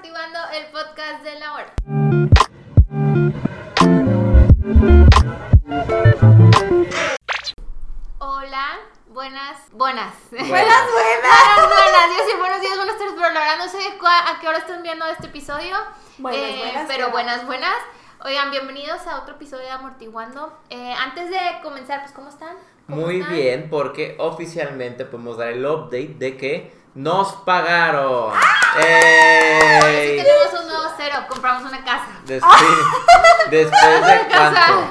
Amortiguando, el podcast de la hora. Hola, buenas, buenas. Buenas, buenas. Buenas, buenas, yo sí, buenos días, buenas tardes, pero la verdad no sé a qué hora están viendo este episodio. Buenas, Eh, buenas, Pero buenas. buenas, buenas. Oigan, bienvenidos a otro episodio de Amortiguando. Eh, antes de comenzar, pues, ¿cómo están? ¿Cómo Muy están? bien, porque oficialmente podemos dar el update de que nos pagaron. Hoy ¡Ey! sí tenemos un nuevo cero, compramos una casa. Después, después de Casa. cuánto,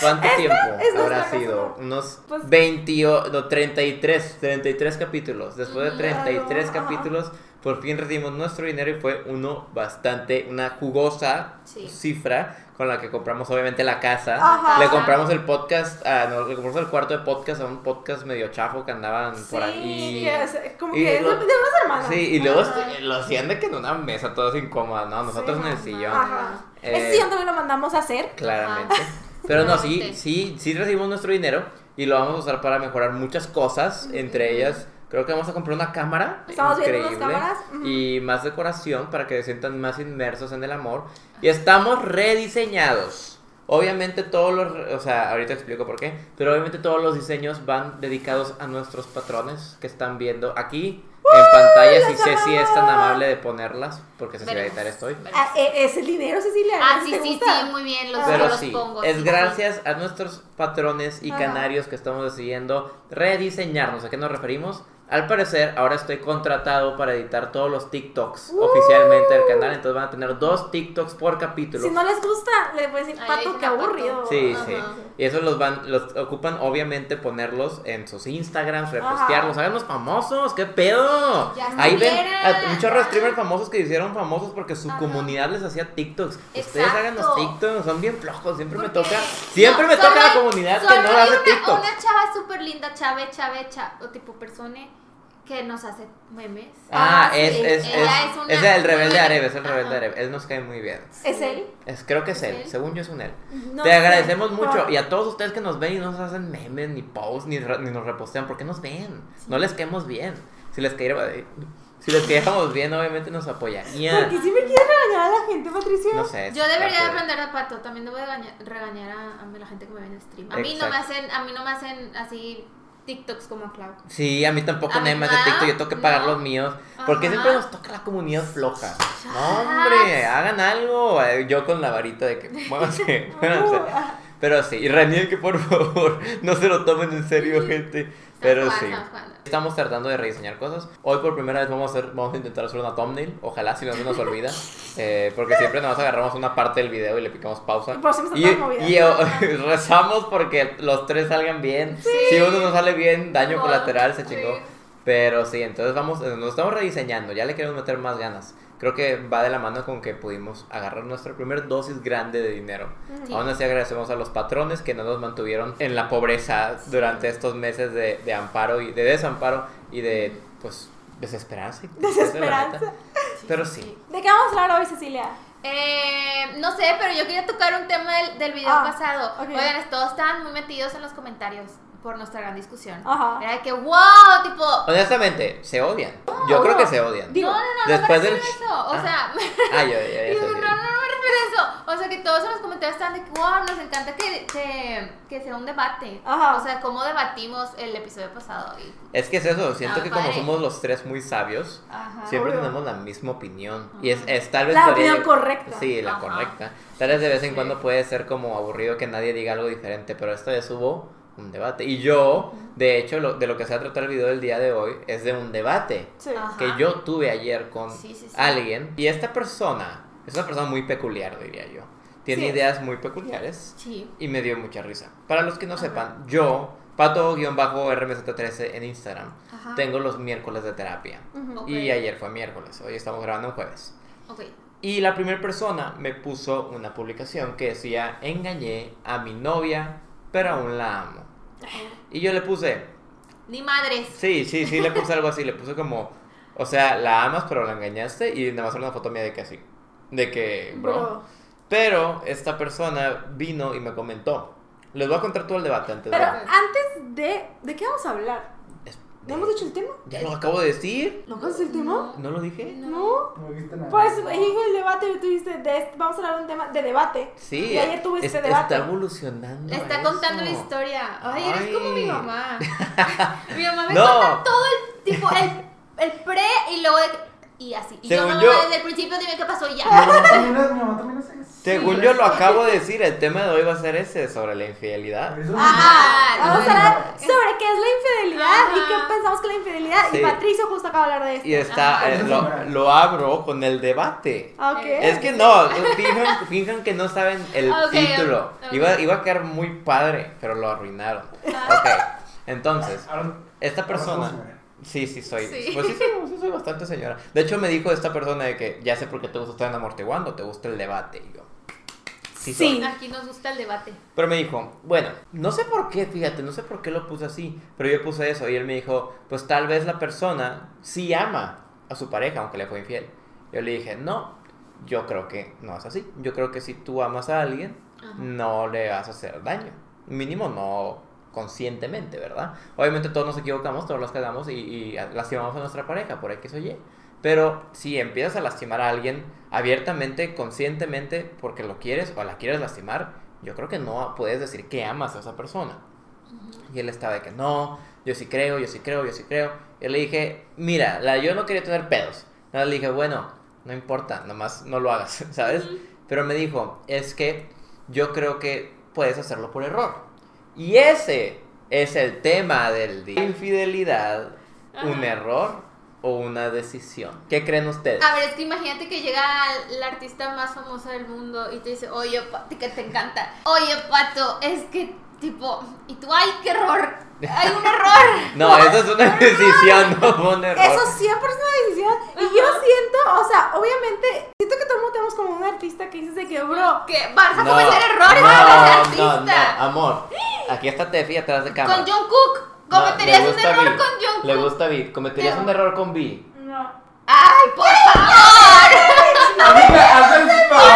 cuánto tiempo es habrá casa. sido, unos Pues- 20, o- no, 33, 33 capítulos. Después de 33 Claro, capítulos, por fin recibimos nuestro dinero y fue uno bastante, una jugosa Sí. cifra con la que compramos obviamente la casa. Ajá. Le compramos el podcast, ah, no, le compramos el cuarto de podcast a un podcast medio chafo que andaban por Sí, ahí. que es- como y que es de, lo- de unas hermanas. Sí, y luego Ajá. lo hacían de que en una mesa todos incómodos, ¿no? Nosotros Sí, en el sillón. Ajá. Eh, Ese sillón también lo mandamos a hacer. Claramente. Pero no, sí, sí, sí recibimos nuestro dinero y lo vamos a usar para mejorar muchas cosas, entre ellas creo que vamos a comprar una cámara Estamos viendo increíble unas cámaras, y más decoración para que se sientan más inmersos en el amor y estamos rediseñados. Obviamente todos los, o sea, ahorita explico por qué, pero obviamente todos los diseños van dedicados a nuestros patrones que están viendo aquí en pantalla. Si Ceci es tan amable de ponerlas, porque Ceci va a Veremos, editar estoy. Ah, eh, es el dinero, Cecilia. Ah, sí, ¿Te sí, gusta? sí, muy bien, los, Pero yo los sí, pongo. es sí, gracias a nuestros patrones y canarios que estamos decidiendo rediseñarnos. ¿A qué nos referimos? Al parecer, ahora estoy contratado para editar todos los TikToks Uh. oficialmente del canal. Entonces van a tener dos TikToks por capítulo. Si no les gusta, le voy a decir, Ay, pato, dije qué Pato. aburrido. Sí, Ajá. sí. Y eso los van, los ocupan obviamente ponerlos en sus Instagrams, repostearlos, Ajá. háganos famosos, qué pedo. Ya Ahí ven a un chorro de streamers famosos que hicieron famosos porque su Ajá. comunidad les hacía TikToks. Ustedes hagan los TikToks, son bien flojos, siempre me toca, siempre No, me toca la comunidad que no hace una, TikToks. Una chava súper linda, chave, chave, chave, o tipo persona que nos hace memes. Ah, Ah, es, sí. es, Ella es, es una- es el rebelde Areb, es el rebelde. Areb. Él nos cae muy bien. ¿Es él? Es, creo que es ¿Es él, él? según yo es un él. No Te sé. agradecemos mucho. Y a todos ustedes que nos ven y no nos hacen memes, ni posts, ni, re- ni nos repostean, ¿por qué nos ven? No les caemos bien. Si les caíamos, si les caíamos bien, obviamente nos apoyarían. Porque si me quiere regañar a la gente, Patricia. No sé. Yo debería de aprender de pato, también debo de gaña- regañar a, a la gente que me ve en stream. A mí no me hacen, a mí no me hacen así TikToks como Clau. Sí, a mí tampoco nadie hace no, TikTok, yo tengo que pagar no. los míos. Porque Ajá. siempre nos toca la comunidad floja. No, hombre, hagan algo. Eh, Yo con la varita de que, muévanse, muévanse. Pero sí, y Raniel, que por favor no se lo tomen en serio, gente. Pero sí. Estamos tratando de rediseñar cosas. Hoy por primera vez vamos a, hacer, vamos a intentar hacer una thumbnail. Ojalá si no se nos olvida. Eh, porque siempre nos agarramos una parte del video y le picamos pausa. Y están Y, movidas. y, oh, rezamos porque los tres salgan bien. Si uno no sale bien, daño colateral, se sí. chingó. Pero sí, entonces vamos, nos estamos rediseñando. Ya le queremos meter más ganas. Creo que va de la mano con que pudimos agarrar nuestra primer dosis grande de dinero. Sí. Aún así agradecemos a los patrones que no nos mantuvieron en la pobreza durante estos meses de, de amparo y de desamparo y de pues desesperanza. Desesperanza. Pero sí. ¿De qué vamos a hablar hoy, Cecilia? Eh, no sé, pero yo quería tocar un tema del, del video Ah, pasado. ok. Oigan, todos estaban muy metidos en los comentarios por nuestra gran discusión. Ajá. Era de que, wow, tipo. Honestamente, se odian. Yo creo que se odian. Digo, no, no, no, después no me del- refiero a eso. O Ah. sea, Ah, yo, ya, ya, Digo, sé no, que- no, no me refiero a eso. O sea, que todos en los comentarios están de que, wow, nos encanta que, que, que sea un debate. Ajá. O sea, cómo debatimos el episodio pasado. Y, Es que es eso, siento Ah, que como padre. somos los tres muy sabios, ajá. siempre Obvio. tenemos la misma opinión. Y es, es tal vez... La opinión correcta. Sí, la Ajá. correcta. Tal vez de vez en Sí. cuando puede ser como aburrido que nadie diga algo diferente, pero esta vez hubo un debate. Y yo, de hecho, lo- de lo que se va a tratar el video del día de hoy es de un debate Sí. Ajá. que yo tuve ayer con Sí, sí, sí. alguien. Y esta persona es una persona muy peculiar, diría yo. Tiene Sí. ideas muy peculiares Sí. y me dio mucha risa. Para los que no Ajá. sepan, yo, pato-rmz13 en Instagram, Ajá. tengo los miércoles de terapia. Y ayer fue miércoles, hoy estamos grabando un jueves. Ok. Y la primera persona me puso una publicación que decía, engañé a mi novia, pero aún la amo. Y yo le puse, Ni madres. sí, sí, sí, le puse algo así, le puse como, o sea, la amas, pero la engañaste. Y nada más era una foto mía de que así, de que, bro. Bro. Pero esta persona vino y me comentó. Les voy a contar todo el debate antes Pero de... antes de. ¿De qué vamos a hablar? ¿No hemos hecho el tema? Ya lo acabo de decir. ¿No conoces el tema? ¿No lo dije? No. No dijiste nada. Pues, hijo, el debate que tuviste, de este- vamos a hablar de un tema de debate. Sí. Y ayer tuve es- este debate. Está evolucionando. Le está eso. contando la historia. Ay, Ay. eres como mi mamá. mi mamá me No. cuenta todo el tipo, el, el pre y luego de- y así. Y Según yo, yo- mamá, desde el principio dime qué pasó y ya. también es- mi mamá también hace. Según yo lo acabo de decir, el tema de hoy va a ser ese, sobre la infidelidad. Ah, Vamos a hablar sobre qué es la infidelidad y qué pensamos que la infidelidad. Sí. Y Patricio justo acaba de hablar de esto. Y está, Ajá. eh, lo, lo abro con el debate. Ah, Ok. Es que no, finjan, finjan que no saben el título. Iba, iba a quedar muy padre, pero lo arruinaron. Ah. Ok, entonces, Ahora- esta persona... Sí, sí soy. Sí. Pues sí, soy, sí soy bastante señora. De hecho, me dijo esta persona de que ya sé por qué te gusta estar en amortiguando, te gusta el debate. Y yo, sí. Sí. Aquí nos gusta el debate. Pero me dijo, bueno, no sé por qué, fíjate, no sé por qué lo puse así, pero yo puse eso y él me dijo, pues tal vez la persona sí ama a su pareja, aunque le fue infiel. Yo le dije, no, yo creo que no es así. Yo creo que si tú amas a alguien, Ajá. no le vas a hacer daño. Mínimo no conscientemente, ¿verdad? Obviamente todos nos equivocamos, todos los cagamos y, y lastimamos a nuestra pareja, por ahí que se oye. Pero si empiezas a lastimar a alguien abiertamente, conscientemente, porque lo quieres o la quieres lastimar, yo creo que no puedes decir que amas a esa persona. Y él estaba de que no, yo sí creo, yo sí creo, yo sí creo. Y le dije, mira, la, yo no quería tener pedos. Nada, le dije, bueno, no importa, nomás no lo hagas, ¿sabes? Pero me dijo, es que yo creo que puedes hacerlo por error. Y ese es el tema del día. Infidelidad, un error o una decisión. ¿Qué creen ustedes? A ver, es que imagínate que llega la artista más famosa del mundo y te dice, oye, Pato, que te encanta. Oye, Pato, es que, tipo, y tú, ay, qué error. Hay un error. No, eso es una decisión, no fue un error. Eso siempre es una decisión. Y yo siento, o sea, obviamente, siento que todo el mundo tenemos como un artista que dices de que, bro, Que vas a No, cometer errores no, con ese no, artista. no, amor. Aquí está Tefi atrás de cámara. Con John Cook. Cometerías un error con John Le gusta Vi. ¿Cometerías No. un error con Vi? no. Ay, por favor. Amiga, haz el Por favor.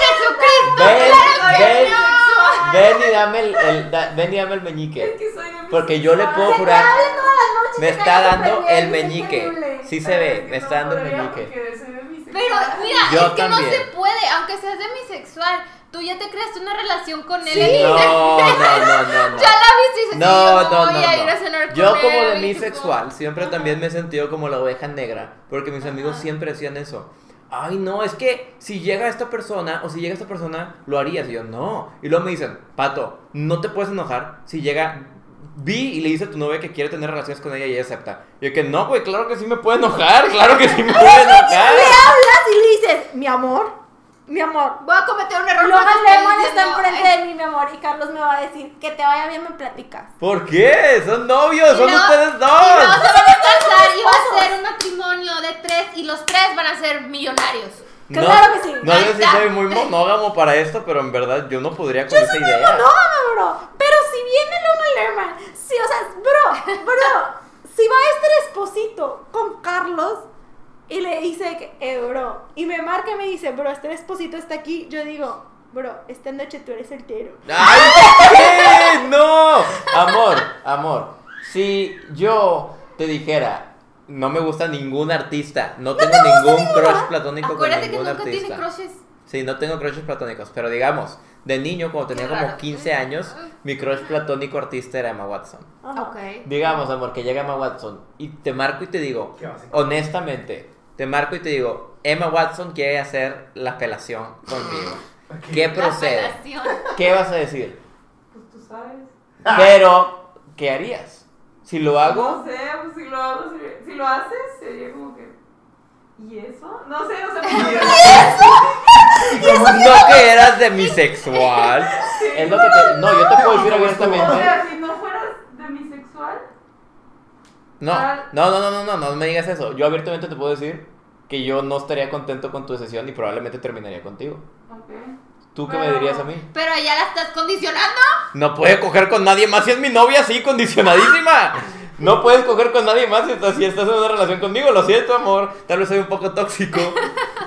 Jesucristo. Ven, claro que ven, no. ven y dame el, el- da- ven y dame el meñique. que soy de Porque yo le puedo jurar. Me está dando el meñique. Sí se ve, me está dando el meñique. Pero mira, Yo es que no se puede, aunque seas demisexual. Tú ya te creaste una relación con él Sí. No, internet. no, no, no. Ya la viste y dices, No, no, voy no, a ir a no. cenar con Yo él", como demisexual siempre también me he sentido como la oveja negra, porque mis amigos Ajá. siempre decían eso. Ay, no, es que si llega esta persona o si llega esta persona, lo harías. Y yo, no. Y luego me dicen, Pato, no te puedes enojar si llega Vi y le dice a tu novia que quiere tener relaciones con ella y ella acepta. Y yo que no, güey, claro que sí me puede enojar, claro que sí me puede enojar. Le hablas y le dices, mi amor, mi amor. Voy a cometer un error. Logan Lemon está enfrente "Ay, de mí, mi amor, y Carlos me va a decir que te vaya bien, me platicas. ¿Por qué? Son novios, Y son luego- ustedes Y luego se dos. van a casar y va a ser un matrimonio de tres y los tres van a ser millonarios. Claro que sí. No si está. soy muy monógamo para esto, pero en verdad yo no podría con esa idea. No, no, bro. Pero si viene Logan Lerman, sí, o sea, bro, bro, si va este esposito con Carlos y le dice que, eh, bro, y me marca y me dice, bro, este esposito está aquí, yo digo, bro, esta noche tú eres soltero. ¡Ay, qué! ¡No! Amor, amor. Si yo te dijera, no me gusta ningún artista, no tengo ningún crush platónico Acuérdate con que ningún nunca artista. tiene crushes. Sí, no tengo crushes platónicos, pero digamos, de niño, cuando tenía como raro. 15 años, mi crush platónico artista era Emma Watson. Ajá. Ok. Digamos, amor, que llega Emma Watson y te marco y te digo, honestamente, te marco y te digo, Emma Watson quiere hacer la apelación conmigo. ¿Qué procede? ¿Qué vas a decir? Pues tú sabes. Pero, ¿qué harías? Si lo hago, sé, pues si lo hago, si, si lo haces, sería como que. ¿Y eso? No sé, o sea, ¿Y cómo- no que eras demisexual. Es lo que te, no, yo te puedo decir abiertamente. si no fueras demisexual. No, no, no, no, no, no, no me digas eso. Yo abiertamente te puedo decir que yo no estaría contento con tu decisión y probablemente terminaría contigo. Ok. ¿Tú qué me Pero- dirías a mí? Pero ya la estás condicionando. No puede coger con nadie más si es mi novia así, condicionadísima. No puedes coger con nadie más si estás, si estás en una relación conmigo. Lo siento, amor. Tal vez soy un poco tóxico.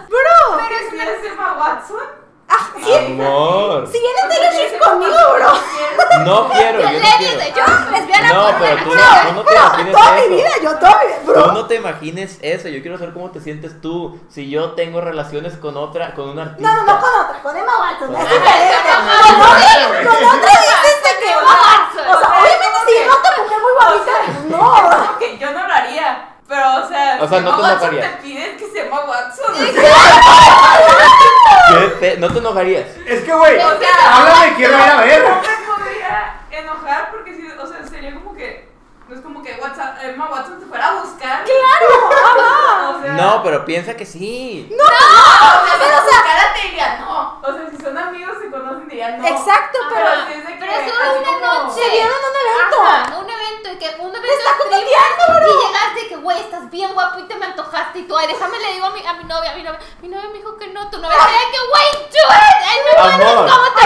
Bro, Pero es una- Emma Watson? Amor. Si viene Taylor Swift conmigo, bro. No quiero, yo no quiero. lesbiana No, pero tú no, tú no te Bro, imagines toda mi eso. vida, yo toda mi vida, Tú bro. no te imagines eso, yo quiero saber cómo te sientes tú si yo tengo relaciones con otra, con un artista. No, no, no con otra, con Emma Watson. Con Es diferente. Con otra, con otra dices de que Emma. Watson. O sea, obviamente si llega otra mujer muy bonita, no. Yo no lo haría. Pero, o sea, O sea, no te Watson enojarías. te pides que se llama Watson. ¿Qué te- no te enojarías. Es que, güey, O sea, háblame, quiero ir a ver. No me podría enojar porque, si, o sea, sería como que. No es como que WhatsApp, Emma Watson te fuera a buscar. Claro. O sea, No, pero piensa que sí. o sea, si te buscara te diría no. O sea, si son amigos, se conocen, dirían no. Exacto, pero Ajá. si es de Pero que, es solo así una como- noche. se vieron en un evento. Ajá, un evento y que un evento está de streaming, coqueteando, bro. y llegaste y que güey estás bien guapo y te ay déjame le digo a mi, a mi novia a mi novia mi novia me dijo que no tu novia ay que güey do it ay cómo te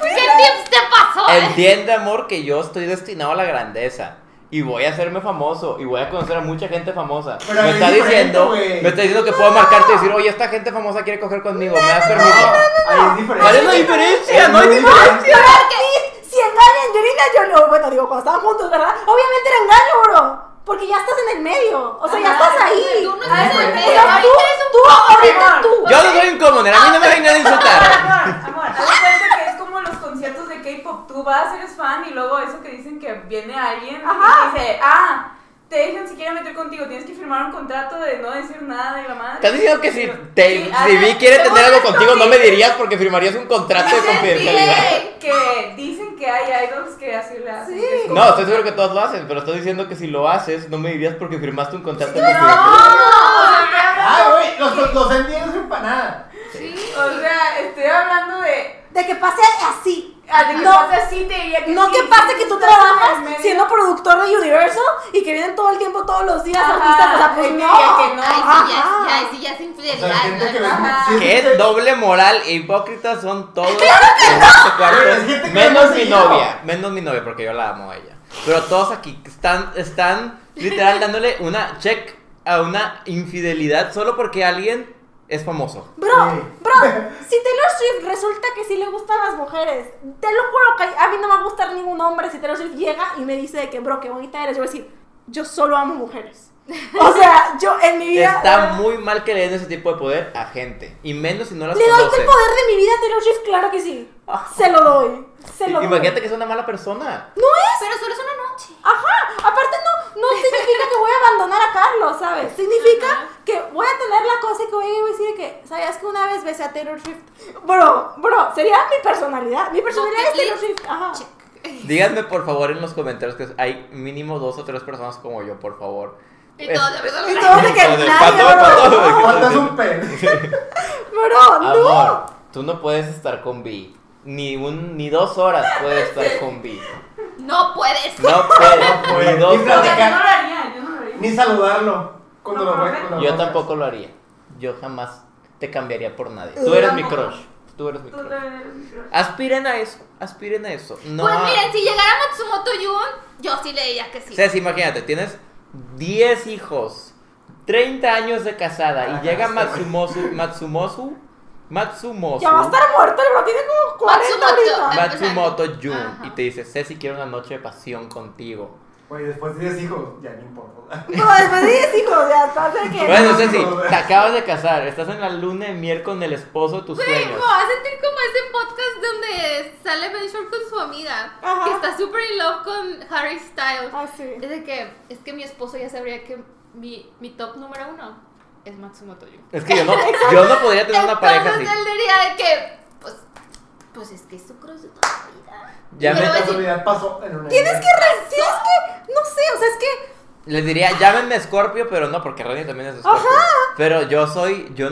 fue qué tips te pasó Entiende, amor, que yo estoy destinado a la grandeza. Y voy a hacerme famoso. Y voy a conocer a mucha gente famosa. Pero me es está diciendo, güey. me está diciendo que puedo marcarte y decir, oye, esta gente famosa quiere coger conmigo. ¿Me das permiso? Ahí es diferente. ¿Cuál es la diferencia? No hay diferencia. Si engaña a Angelina Jolie, bueno, digo, cuando estaban juntos, ¿verdad? Obviamente era engaño, bro. Porque ya estás en el medio. O sea, ya estás ahí. tú no estás en el medio tú, ahorita eres un tú, ahorita tú. Yo no soy un comuner, a mí no me vengan a insultar. Amor, amor, cuenta que es como los conciertos de K-pop. Tú vas, eres fan y luego eso que dicen que viene alguien Ajá. y dice, ah, te dejan si quieren meter contigo, tienes que firmar un contrato de no decir nada de la madre. ¿Estás diciendo que si, te, Sí, si. Vi quiere Te tener algo contigo, no me dirías porque firmarías un contrato de confidencialidad? Que, dicen que hay idols que así le hacen. Sí. es No, estoy seguro que todos lo hacen, pero estás diciendo que si lo haces, no me dirías porque firmaste un contrato de No, confidencialidad. o sea, estoy hablando- Ah, güey, los, los, los entiendes en nada. O sea, estoy hablando de. De que pase así. Ah, que No. pase así, te diría que No sí, que sí, pase sí, que tú trabajas siendo productor de Universal y que vienen todo el tiempo, todos los días Ajá, artistas. O sea, pues que no. que no. ay sí ya, Ajá. ya, sí ya es O sea, infidelidad que ¿no? Sí, Que es doble moral e hipócrita son todos en este cuarto. Güey, es gente que Menos mi novia, menos mi novia porque yo la amo a ella. Pero todos aquí están, están literal dándole una check a una infidelidad solo porque alguien es famoso. Bro, Sí. bro, si Taylor Swift resulta que sí le gustan las mujeres, te lo juro que a mí no me va a gustar ningún hombre si Taylor Swift llega y me dice de que, bro, qué bonita eres. Yo voy a decir, yo solo amo mujeres. O sea, yo en mi vida. Está muy mal que le den ese tipo de poder a gente. Y menos si no las Le doy el poder de mi vida a Taylor Swift, claro que sí. Se lo doy. Se lo Imagínate doy. que es una mala persona. No es. pero solo es una noche Ajá. Aparte, no, no significa que voy a abandonar a Carlos, ¿sabes? Significa Ajá. que voy a tener la cosa y que voy a ir y decir que, ¿sabías que una vez besé a Taylor Swift? Bro, bro, sería mi personalidad. Mi personalidad es Taylor Swift. Ajá. Check. Díganme por favor en los comentarios que hay mínimo dos o tres personas como yo, por favor. Y todo de Y todo de que nadie, bro. Faltas un pene. Bro, no. Amor, tú no puedes estar con Vi. Ni, un, ni dos horas puedes estar con Vi. no puedes No puedes, puedes. ni dos Y O sea, horas. yo no lo haría, yo no lo haría. Ni saludarlo. Cuando No, lo Yo tampoco lo haría. Yo jamás te cambiaría por nadie. Tú eres mi crush. Tú eres mi crush. también eres mi crush. Aspiren a eso, aspiren a eso. No. pues miren si llegara Matsumoto Yun yo sí le diría que sí Ceci, imagínate, tienes 10 hijos, 30 años de casada Ah, y llega sí, Matsumosu, Matsumosu, Matsumosu, Ya va a estar muerto, bro. Tiene como 40 Matsumoto. ahorita. Matsumoto Jun Ajá. y te dice, Ceci, quiero una noche de pasión contigo. Güey, después de 10 hijos, ya no importa. No, después de 10 hijos, ya de que- Bueno, no, Ceci, no, te acabas de casar, estás en la luna de miel con el esposo de tus Güey, sueños. me a sentir como ese podcast donde sale Ben Shore con su amiga, Ajá. que está super in love con Harry Styles. Ah, sí. Es de que, es que mi esposo ya sabría que mi, mi top número uno es Matsumoto Yun. Es que yo no, yo no podría tener una pareja así. Entonces él diría de que, pues, pues es que es su de vida. Ya me- casualidad pasó en una. Tienes que, re- tienes que, no sé, o sea, es que Les diría, llámenme Scorpio, pero no, porque Rani también es Scorpio. Pero yo soy, yo,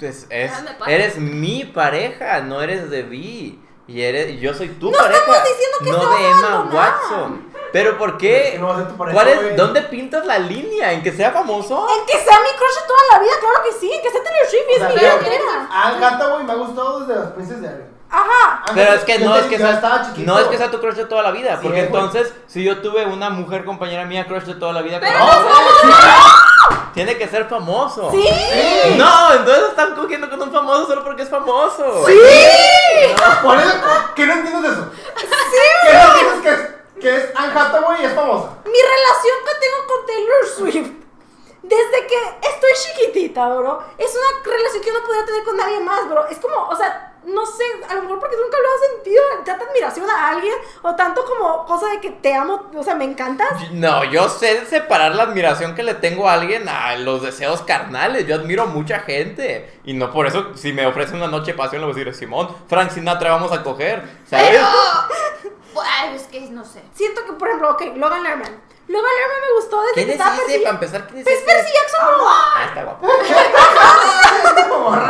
es, es- Déjame paz. eres mi pareja, no eres de Vi. Y eres, yo soy tu No pareja, estamos diciendo que no de Emma. Watson. Pero ¿por Es qué? no va a ser tu pareja, ¿Cuál es, güey. ¿Dónde pintas la línea? ¿En que sea famoso? En que sea mi crush de toda la vida, claro que sí. En que sea Taylor Swift y O es sea, mi pero- entera. Ah, Hathaway me ha gustado desde las princesas de Ariel. Ajá. Pero es que no es que sea, no es que sea tu crush de toda la vida, Sí, porque güey. entonces si yo tuve una mujer compañera mía crush de toda la vida, Pero ¿cómo? no No, güey, sí. Tiene que ser famoso. ¿Sí? Sí. No, entonces están cogiendo con un famoso solo porque es famoso. ¡Sí! Por eso, ¿qué no entiendes de eso? ¿Qué no entiendes que es, que es Anne Hathaway y es famosa? Mi relación que tengo con Taylor Swift, desde que estoy chiquitita, bro, es una relación que yo no podría tener con nadie más, bro. Es como, o sea, no sé, a lo mejor porque nunca lo he sentido tanta admiración a alguien, o tanto como cosa de que te amo, o sea, me encantas. No, yo sé separar la admiración que le tengo a alguien a los deseos carnales. Yo admiro a mucha gente. Y no por eso, si me ofrecen una noche de pasión, le voy a decir, Simón, Frank Sinatra, vamos a coger. ¿Sabes? Pero. Ay, es que no sé. Siento que, por ejemplo, ok, Logan Lerman. Logan Lerman me gustó desde ¿Quién que es estaba ese? Para empezar, ¿quién es Pues ese? Percy Jackson, bro. Ah, está guapo.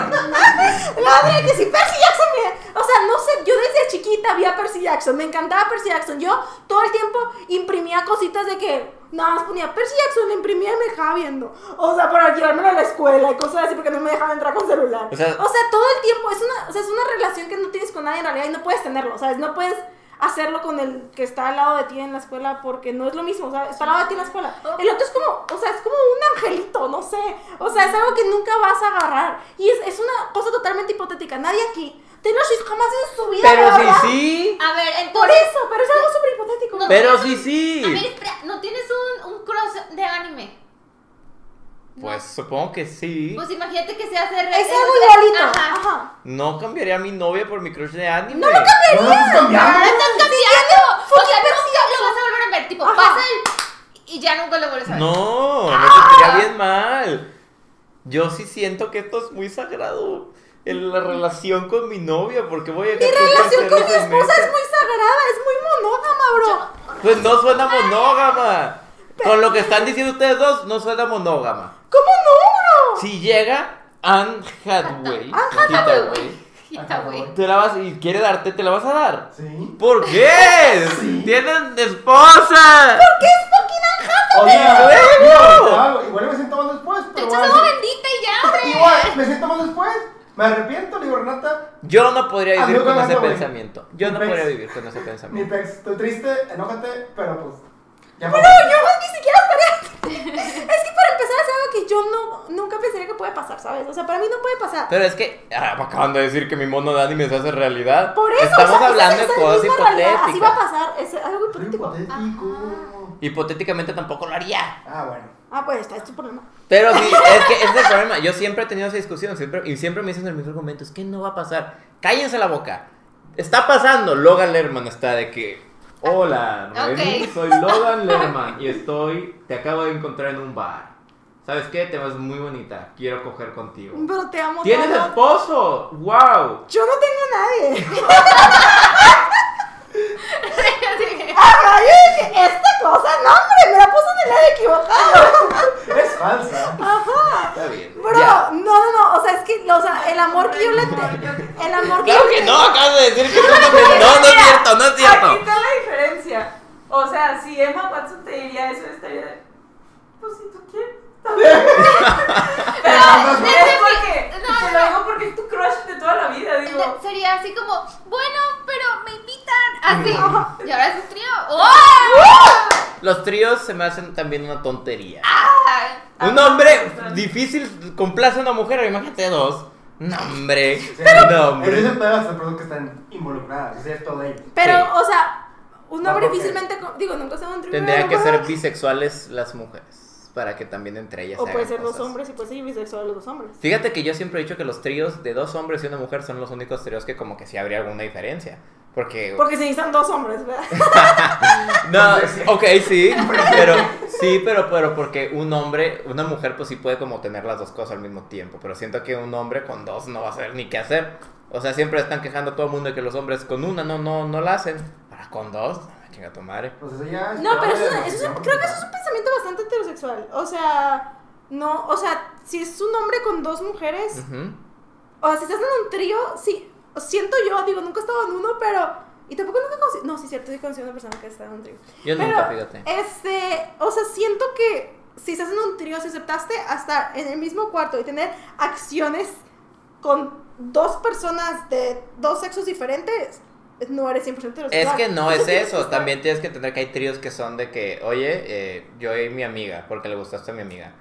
Verdad que sí, Percy Jackson me- O sea, no sé, yo desde chiquita vi a Percy Jackson, me encantaba Percy Jackson. Yo todo el tiempo imprimía cositas de que nada más ponía Percy Jackson, le imprimía y me dejaba viendo. O sea, para llevármelo a la escuela y cosas así porque no me dejaban entrar con celular. O sea- todo el tiempo es una, o sea, es una relación que no tienes con nadie en realidad y no puedes tenerlo, ¿sabes? No puedes hacerlo con el que está al lado de ti en la escuela porque no es lo mismo, o sea, está al lado de ti en la escuela. El otro es como, o sea, es como un angelito, no sé. O sea, es algo que nunca vas a agarrar. Y es, es una cosa totalmente hipotética. Nadie aquí, Taylor Swift jamás en su vida. Pero ¿verdad? sí, sí. A ver, Por entonces. eso, pero es algo súper hipotético. No, Pero sí, un- sí. A ver, espera, ¿no tienes un, un cross de anime? Pues supongo que sí. Pues imagínate que se hace re- es. Ajá. Ah, Ajá. No cambiaría a mi novia por mi crush de anime. No lo cambiaría. No lo estás cambiando. ¡No estás cambiando! O sea, nunca lo vas a volver a ver. Tipo, Ajá. pasa el. Y ya nunca lo vuelves a ver. No, Ah. me sentiría bien mal. Yo sí siento que esto es muy sagrado. En la relación con mi novia, porque voy a Mi relación con mi esposa es muy muy sagrada, es muy monógama, bro. Pues no suena monógama. Con lo que están diciendo ustedes dos, no suena monógama. ¿Cómo no, bro? Si llega Anne Hathaway, Anne Hathaway, te la vas y quiere darte, te la vas a dar. Sí. ¿Por qué? Tienen esposa. ¿Qué es fucking Anne O sea, ¡Y luego! algo, igual me siento mal después, Te pero echas agua bendita y ya, hombre. Igual, me siento mal después. Me arrepiento, le digo, Renata. Yo no podría vivir con ese Hathaway. pensamiento. Yo no Mi podría vivir con ese Mi pensamiento. pex, estoy triste, enójate, pero pues. Ya Pero pasó. yo ni siquiera estaría. es que para empezar es algo que yo no, nunca pensaría que puede pasar, ¿sabes? O sea, para mí no puede pasar. Pero es que ah, me acaban de decir que mi mono de anime se hace realidad. Por eso, Estamos o sea, hablando de cosas realidad, Así va a hipotéticas. pasar, es algo hipotético. hipotético. Hipotéticamente tampoco lo haría. Ah, bueno. Ah, pues está, es tu problema. Pero sí, es que ese es el problema. Yo siempre he tenido esa discusión siempre, y siempre me dicen el mismo argumento. Es que no va a pasar. Cállense la boca. Está pasando. Logan Lerman está de que... Hola, soy Logan Lerman y estoy... Te acabo de encontrar en un bar. ¿Sabes qué? Te ves muy bonita. Quiero coger contigo. Pero te amo. ¿Tienes esposo? ¡Wow! Yo no tengo nadie. Ajá, yo dije, esta cosa, no, hombre, me la puso en el lado equivocado. Falsa. Ajá. Está bien. Bro, Ya. no, no, no, o sea, es que, o sea, el amor que yo le tengo, el amor que Claro yo que le no, acabas de decir que no, no, no, no es cierto, no es Aquí cierto. está la diferencia. O sea, si Emma Watson te diría eso, estaría de. Pues si tú quieres. Está bien". Pero No, no, no, es porque. no, te no. lo digo porque es tu crush de toda la vida, digo. Sería así como, bueno, pero me invitan. Así. Y ahora es un trío. ¡Oh! Los tríos se me hacen también una tontería. Ah, Un hombre difícil complace a una mujer, imagínate dos. No, hombre. Sí, No, hombre. pedo de las personas que están involucradas. Es cierto de ellos. Pero, Sí. o sea, un hombre difícilmente, digo, nunca se va a un trío, Tendrían que ser bisexuales las mujeres. Para que también entre ellas O se puede hagan ser dos cosas. hombres y puede ser bisexual los dos hombres. Fíjate que yo siempre he dicho que los tríos de dos hombres y una mujer son los únicos tríos que como que sí habría alguna diferencia. Porque... Porque se necesitan dos hombres, ¿verdad? No, sí, ok, sí, pero sí, pero, pero porque un hombre, una mujer pues sí puede como tener las dos cosas al mismo tiempo, pero siento que un hombre con dos no va a saber ni qué hacer. O sea, siempre están quejando a todo el mundo de que los hombres con una no, no, no la hacen. Ahora con dos, no, chinga tu madre. Pues eso ya es No, pero eso, eso es un- decisión creo que eso es un pensamiento bastante heterosexual. O sea, no, o sea, si es un hombre con dos mujeres, Ujú. o sea, si estás en un trío, sí, siento yo, digo, nunca he estado en uno, pero, y tampoco nunca conocí, no, sí, cierto, sí conocí a una persona que está en un trío. Yo Pero, nunca, fíjate. Este, o sea, siento que si estás en un trío, si aceptaste a estar en el mismo cuarto y tener acciones con dos personas de dos sexos diferentes, no eres 100% Es heterosexual. que no es eso, también tienes que entender que hay tríos que son de que, oye, eh, yo y mi amiga, porque le gustaste a mi amiga.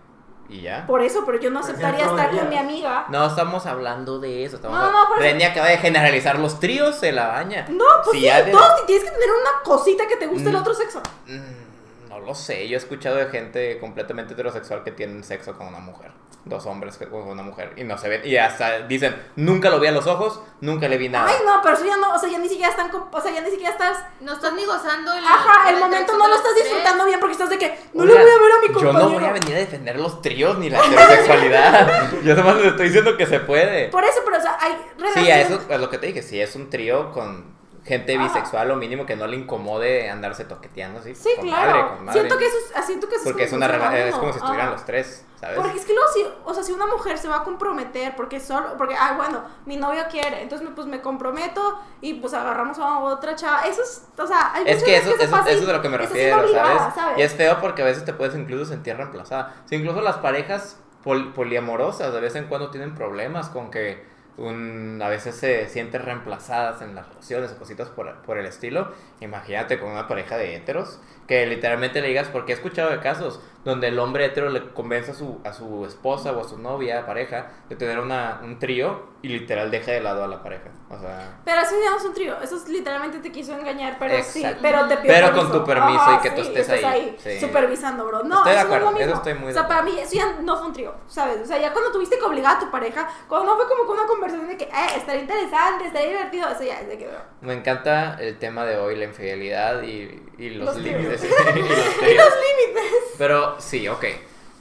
¿Y ya? Por eso, pero yo no aceptaría estar con mi amiga. No estamos hablando de eso. Estamos No, hablando- no, por eso- Reni acaba de generalizar los tríos, se la baña. No, pues Si sí, ya de- todos tienes que tener una cosita que te guste el Mm. otro sexo. Mm, No lo sé, yo he escuchado de gente completamente heterosexual que tienen sexo con una mujer. Dos hombres que- con una mujer. Y no se ven. Y hasta dicen, nunca lo vi a los ojos, nunca le vi nada. Ay, no, pero eso ya no, o sea, ya ni siquiera están, o sea, ya ni siquiera estás, No estás ni gozando el. ajá, el momento no lo estás disfrutando bien porque estás de que no Oigan, le voy a ver a mi Yo compañero. no voy a venir a defender los tríos ni la heterosexualidad. yo nomás les estoy diciendo que se puede. Por eso, pero o sea, hay relaciones. Sí, a eso es lo que te dije. Si es un trío con gente Ajá. bisexual, lo mínimo que no le incomode andarse toqueteando así. Sí, con claro. madre, con madre. siento que eso es, ah, siento que eso Porque es como una es como si estuvieran Ajá. los tres, ¿sabes? Porque es que luego si, o sea, si una mujer se va a comprometer porque solo, porque, ah, bueno, mi novio quiere, entonces pues me comprometo y pues agarramos a otra chava. Eso es, o sea, hay Es que eso, se eso, eso es de lo que me refiero, ¿sabes? Y es feo porque a veces te puedes incluso sentir reemplazada. Si incluso las parejas pol- poliamorosas de vez en cuando tienen problemas con que un, a veces se sienten reemplazadas en las relaciones o cositas por, por el estilo. Imagínate con una pareja de heteros que literalmente le digas, porque he escuchado de casos donde el hombre hetero le convence a su, a su esposa o a su novia, pareja, de tener una, un trío y literal deja de lado a la pareja. O sea... Pero eso ya no es un trío, eso es literalmente te quiso engañar, pero sí, Exacto. pero te pidió Pero con tu permiso y que tú sí, estés estás ahí, sí. supervisando, bro. No, Estoy de eso no es acuerdo, lo mismo. eso estoy muy de O sea, para mí eso ya no fue un trío, ¿sabes? O sea, ya cuando tuviste que obligar a tu pareja, cuando no fue como que una conversación de que, eh, estaría interesante, estaría divertido, eso ya es de que, bro. Me encanta el tema de hoy, la infidelidad y, y los, Los límites. y los tríos. Pero sí, ok.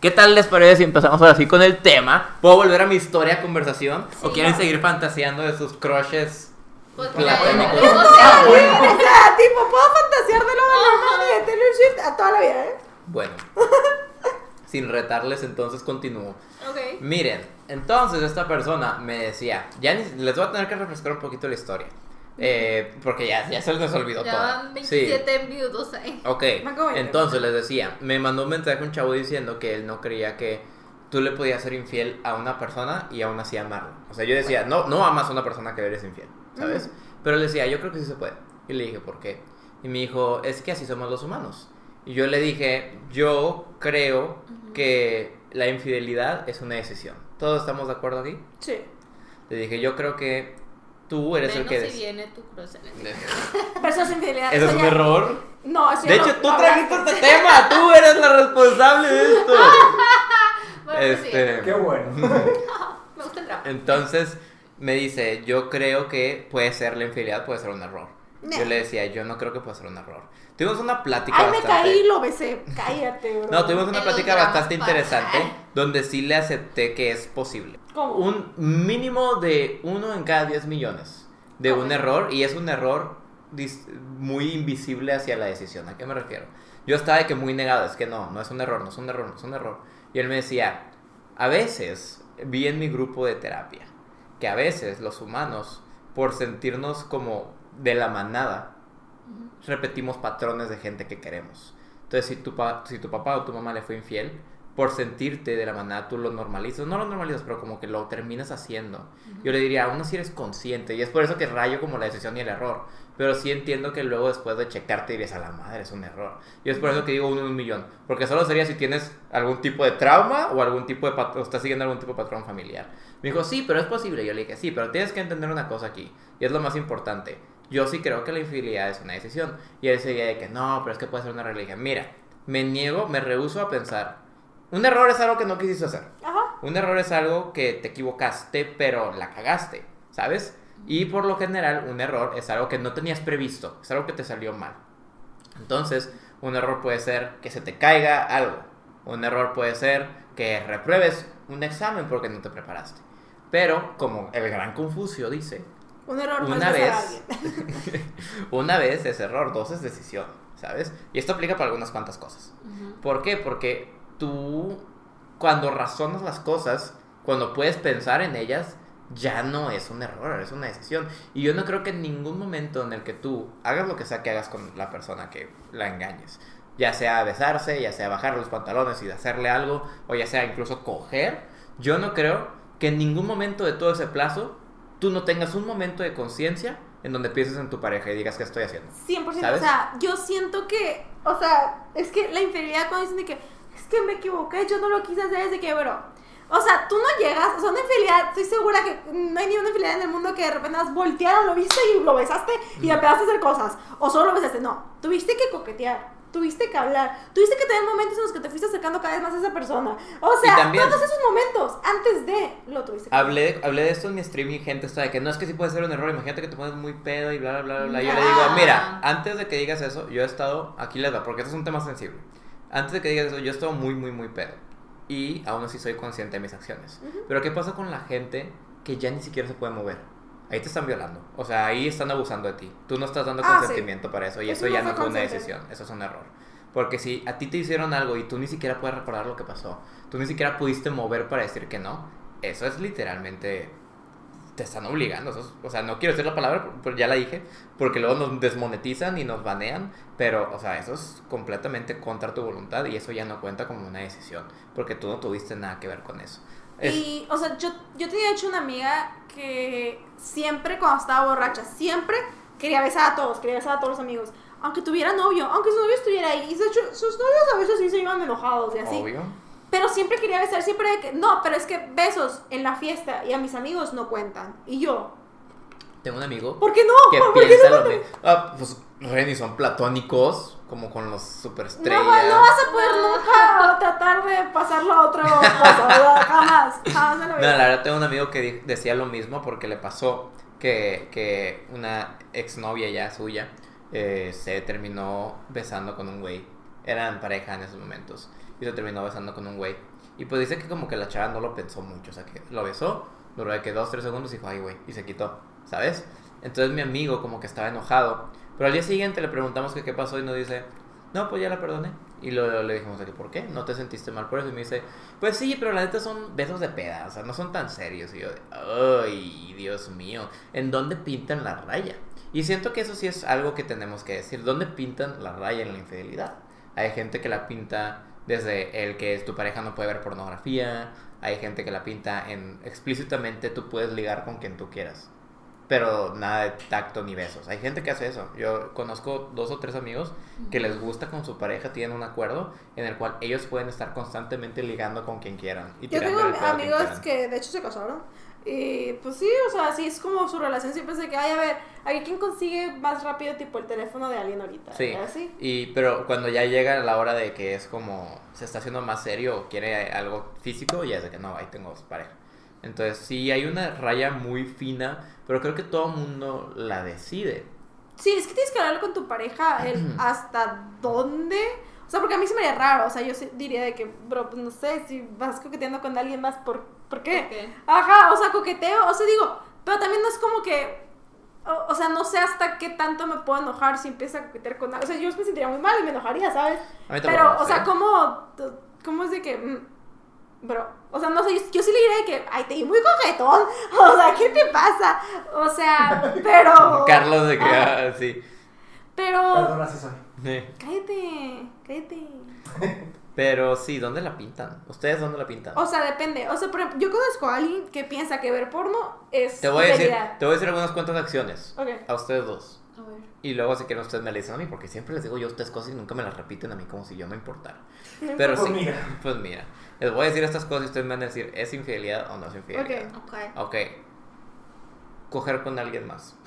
¿Qué tal les parece si empezamos ahora sí con el tema? ¿Puedo volver a mi historia conversación? ¿O Sí. quieren seguir fantaseando de sus crushes? Pues, Platónico. eh, o sea, O sea, tipo, puedo fantasear de lo normal y de Taylor Swift a toda la vida, ¿eh? Bueno, sin retarles, entonces continúo. ok. Miren, entonces esta persona me decía, ya ni- les voy a tener que refrescar un poquito la historia. Eh, porque ya, ya se les olvidó Ya toda. van Sí. 27 envíos ahí. Ok, entonces les decía, me mandó un mensaje un chavo diciendo que él no creía que tú le podías ser infiel a una persona y aún así amarlo. O sea, yo decía, no, no amas a una persona que eres infiel, ¿sabes? Pero él decía, yo creo que sí se puede. Y le dije, ¿por qué? Y me dijo, es que así somos los humanos. Y yo le dije, yo creo que la infidelidad es una decisión. ¿Todos estamos de acuerdo aquí? Sí. Le dije, yo creo que tú eres el que... si des- viene tu cruce en el- Pero eso es infidelidad. ¿Eso es un error? No, eso De no- hecho, tú no trajiste este tema, tú eres la responsable de esto. Bueno, pues sí. Este, Qué bueno. Me gusta el drama. entonces me dice, yo creo que puede ser la infidelidad, puede ser un error. Yo le decía, yo no creo que pueda ser un error. Tuvimos una plática Ay, me bastante... caí y lo besé. Cállate, bro. No, tuvimos una plática bastante interesante donde sí le acepté que es posible. ¿Cómo? Un mínimo de uno en cada 10 millones de un error y es un error muy invisible hacia la decisión. ¿A qué me refiero? Yo estaba de que muy negado, es que no, no es un error, no es un error, no es un error. Y él me decía, a veces vi en mi grupo de terapia que a veces los humanos, por sentirnos como de la manada, repetimos patrones de gente que queremos. Entonces, si tu, pa- si tu papá o tu mamá le fue infiel, por sentirte de la manada, tú lo normalizas. No lo normalizas, pero como que lo terminas haciendo. Yo le diría, aún así eres consciente. Y es por eso que rayo como la decisión y el error. Pero sí entiendo que luego después de checarte dirías, a la madre, es un error. Y es por eso que digo uno en un millón. Porque solo sería si tienes algún tipo de trauma o algún tipo de o estás siguiendo algún tipo de patrón familiar. Me dijo, sí, pero es posible. Yo le dije, sí, pero tienes que entender una cosa aquí. Y es lo más importante. Yo sí creo que la infidelidad es una decisión. Y él seguía de que no, pero es que puede ser una religión. Mira, me niego, me rehuso a pensar. Un error es algo que no quisiste hacer. Ajá. Un error es algo que te equivocaste, pero la cagaste, ¿sabes? Y por lo general, un error es algo que no tenías previsto, es algo que te salió mal. Entonces, un error puede ser que se te caiga algo. Un error puede ser que repruebes un examen porque no te preparaste. Pero, como el gran Confucio dice, Un error no una a vez, una vez es error, dos es decisión, ¿sabes? Y esto aplica para algunas cuantas cosas. Ujú. ¿Por qué? Porque tú, cuando razonas las cosas, cuando puedes pensar en ellas, ya no es un error, es una decisión. Y yo no creo que en ningún momento en el que tú hagas lo que sea que hagas con la persona que la engañes, ya sea besarse, ya sea bajar los pantalones y hacerle algo, o ya sea incluso coger, yo no creo que en ningún momento de todo ese plazo tú no tengas un momento de conciencia en donde pienses en tu pareja y digas qué estoy haciendo. 100%. ¿Sabes? O sea, yo siento que, o sea, es que la infidelidad cuando dicen de que que me equivoqué, yo no lo quise hacer desde que, bro. O sea, tú no llegas, o sea, una infidelidad, estoy segura que no hay ni una infidelidad en el mundo que de repente has volteado, lo viste y lo besaste y empezaste a hacer cosas. O solo lo besaste, no. Tuviste que coquetear, tuviste que hablar, tuviste que tener momentos en los que te fuiste acercando cada vez más a esa persona. O sea, también- todos esos momentos, antes de, lo tuviste que Hablé, hablé de esto en mi stream y gente está de que no es que sí puede ser un error. Imagínate que te pones muy pedo y bla, bla, bla, bla. Yo le digo, mira, antes de que digas eso, yo he estado, aquí les va, porque este es un tema sensible. Antes de que digas eso, yo he estado muy, muy, muy pedo. Y aún así soy consciente de mis acciones. Pero ¿qué pasa con la gente que ya ni siquiera se puede mover? Ahí te están violando. O sea, ahí están abusando de ti. Tú no estás dando Ah, sí. consentimiento para eso. Y Eso ya no fue una consciente. decisión. Eso es un error. Porque si a ti te hicieron algo y tú ni siquiera puedes recordar lo que pasó, tú ni siquiera pudiste mover para decir que no, eso es literalmente. Te están obligando. eso es- o sea, no quiero decir la palabra, pero ya la dije, porque luego nos desmonetizan y nos banean. Pero, o sea, eso es completamente contra tu voluntad y eso ya no cuenta como una decisión, porque tú no tuviste nada que ver con eso. Es- Y, o sea, yo, yo tenía hecho una amiga que siempre cuando estaba borracha, siempre quería besar a todos, quería besar a todos los amigos. Aunque tuviera novio, aunque su novio estuviera ahí. Y sus novios a veces sí se iban enojados y así. Obvio. Pero siempre quería besar, siempre de que, no, pero es que besos en la fiesta y a mis amigos no cuentan. Y yo, Tengo un amigo ¿por qué no? que ¿Por qué piensa no? lo mismo. Ah, pues Reni son platónicos, como con los superestrellas. No, no vas a poder nunca tratar de pasarlo a otra cosa, jamás, jamás No, la verdad tengo un amigo que decía lo mismo porque le pasó que, que una exnovia ya suya eh, se terminó besando con un güey. Eran pareja en esos momentos. Y se terminó besando con un güey. Y pues dice que como que la chava no lo pensó mucho. O sea, que lo besó, duró que dos, tres segundos y dijo, ay güey, y se quitó, ¿sabes? Entonces mi amigo como que estaba enojado. Pero al día siguiente le preguntamos que qué pasó y nos dice, no, pues ya la perdoné. Y luego le dijimos, ¿por qué? ¿No te sentiste mal por eso? Y me dice, pues sí, pero la neta son besos de peda, o sea, no son tan serios. Y yo, ay, Dios mío, ¿en dónde pintan la raya? Y siento que eso sí es algo que tenemos que decir, ¿dónde pintan la raya en la infidelidad? Hay gente que la pinta desde el que tu pareja no puede ver pornografía, hay gente que la pinta en explícitamente tú puedes ligar con quien tú quieras. Pero nada de tacto ni besos. Hay gente que hace eso. Yo conozco dos o tres amigos que les gusta con su pareja, tienen un acuerdo en el cual ellos pueden estar constantemente ligando con quien quieran. Y Yo tengo amigos que de hecho se casaron. Y pues sí, o sea, sí es como su relación. Siempre es de que, ay, a ver, ¿a quién consigue más rápido tipo el teléfono de alguien ahorita? Sí. ¿Así? Y, pero cuando ya llega la hora de que es como se está haciendo más serio o quiere algo físico, ya es de que no, ahí tengo pareja. Entonces sí hay una raya muy fina, pero creo que todo mundo la decide. Sí, es que tienes que hablar con tu pareja el hasta dónde. O sea, porque a mí se me haría raro. O sea, yo diría de que, bro, pues no sé, si vas coqueteando con alguien más, ¿por, ¿por qué? ¿Por qué? Ajá, o sea, coqueteo. O sea, digo, pero también no es como que. O, o sea, no sé hasta qué tanto me puedo enojar si empieza a coquetear con alguien. O sea, yo me sentiría muy mal y me enojaría, ¿sabes? A mí Pero, o sea. ¿cómo, cómo es de que... mm, Bro, o sea, no sé, yo, yo sí le diría de que, ay, te di muy coquetón, o sea, ¿qué te pasa? O sea, pero... Carlos de que, Ah, sí. pero... Perdón, así soy. Eh, Cállate, cállate. Pero sí, ¿dónde la pintan? ¿Ustedes dónde la pintan? O sea, depende. O sea, por ejemplo, yo conozco a alguien que piensa que ver porno es Te voy a decir, infidelidad. te voy a decir algunas cuantas acciones. Ok. A ustedes dos. A ver. Y luego si quieren ustedes me le dicen a mí, porque siempre les digo yo a ustedes cosas y nunca me las repiten a mí como si yo no importara. No Pero Pues sí, mira. pues mira, les voy a decir estas cosas y ustedes me van a decir, ¿es infidelidad o no es infidelidad? Ok. Ok. Ok. Coger con alguien más.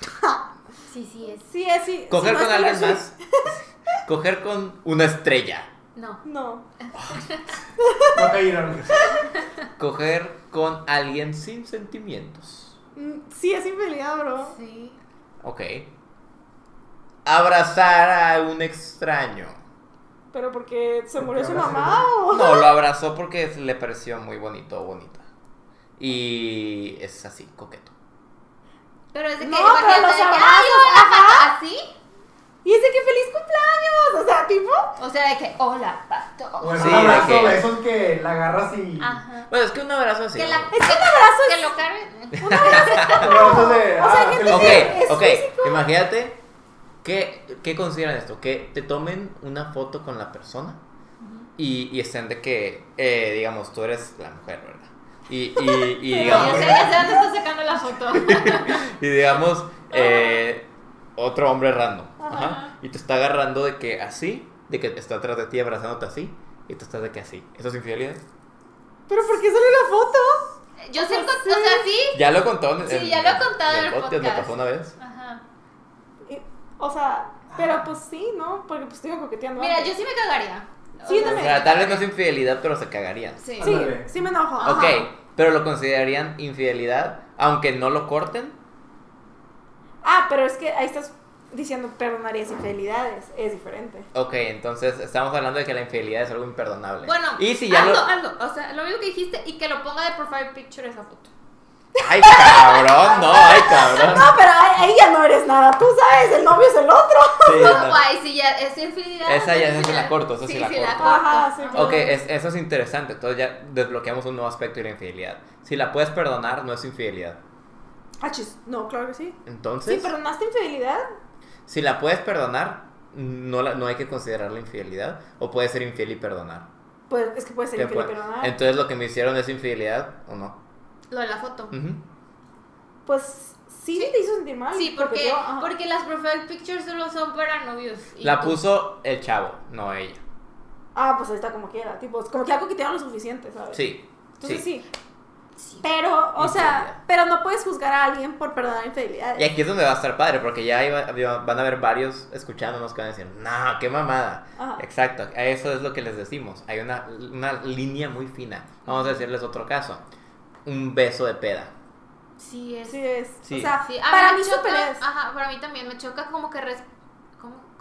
Sí, sí es. Sí, es sí. Coger si no con alguien más. Coger con una estrella. No. No. No cayeron. Coger con alguien sin sentimientos. Mm, Sí, es infidelidad, bro. Sí. Ok. Abrazar a un extraño. Pero porque se murió su mamá o... No, lo abrazó porque le pareció muy bonito o bonita. Y es así, coqueto. Pero es de que. No, imagínate pero los de que, abrazos. ¿Así? Y es de que feliz cumpleaños. O sea, tipo... O sea, de que. Hola, pato. O es Sí, un abrazo de que- esos que la agarras y. Ajá. Bueno, es que un abrazo así. Que. Es que un abrazo Que es... lo carguen. Un abrazo Abrazos de. O sea, gente que lo- Ok, que- es ok. físico. Imagínate. ¿qué, ¿Qué consideran esto? Que te tomen una foto con la persona y, y estén de que, eh, digamos, tú eres la mujer, ¿verdad? Y, y, y digamos, Ya sé, ya sé dónde está sacando la foto. y digamos eh, otro hombre random. Ajá. Y te está agarrando de que así, de que está atrás de ti abrazándote así. y tú estás de que así. ¿Eso es infidelidad? Pero ¿por qué solo la foto? Yo sé, sea, sí. o sea, sí. Ya lo contó en, Sí, en- ya lo he contado en el Me podcast. pasó una vez. Ajá. Y- o sea, pero pues sí, ¿no? Porque pues estoy coqueteando. Mira, antes. yo sí me cagaría. O Sí, sea, O también. sea, tal vez no es infidelidad, pero se cagarían. Sí. Sí, sí me enojo. Ok, ajá. pero lo considerarían infidelidad, aunque no lo corten. Ah, pero es que ahí estás diciendo perdonarías infidelidades. Es diferente. Ok, entonces estamos hablando de que la infidelidad es algo imperdonable. Bueno, y si ya algo, lo. algo. O sea, lo mismo que dijiste y que lo ponga de profile picture esa foto. ¡Ay, cabrón! No, ay, cabrón. No, pero ahí, ahí ya no eres nada. Tú sabes, el novio es el otro. Sí, No, no. guay, si ya es infidelidad. Esa ya sí la corto, esa sí la corto. Ajá, sí, claro. Ok, es- eso es interesante. Entonces ya desbloqueamos un nuevo aspecto de la infidelidad. Si la puedes perdonar, no es infidelidad. Ah, chis. No, claro que sí. Entonces, Sí, perdonaste infidelidad. si la puedes perdonar, no, la, no hay que considerarla infidelidad. O puede ser infiel y perdonar. Pues es que puede ser ¿Qué infiel y perdonar. Entonces lo que me hicieron es infidelidad o no. Lo de la foto. Pues sí, te hizo sentir mal. Sí, porque, yo, porque las profile pictures solo son para novios. y La tú- puso el chavo, no ella. Ah, pues ahí está como quiera. Tipo, como que ya coquetearon lo suficiente, ¿sabes? Sí. Entonces sí. sí. Sí. Pero, o sea, pero no puedes juzgar a alguien por perdonar infidelidades. Y aquí es donde va a estar padre, porque ya iba- van a haber varios escuchándonos que van a decir, no, qué mamada. Ajá. Exacto, eso es lo que les decimos. Hay una, una línea muy fina. Vamos a decirles otro caso. Un beso de peda. Sí, es. Sí es. Sí. O sea, Sí, para mí choca-. Ajá, para mí también me choca como que res-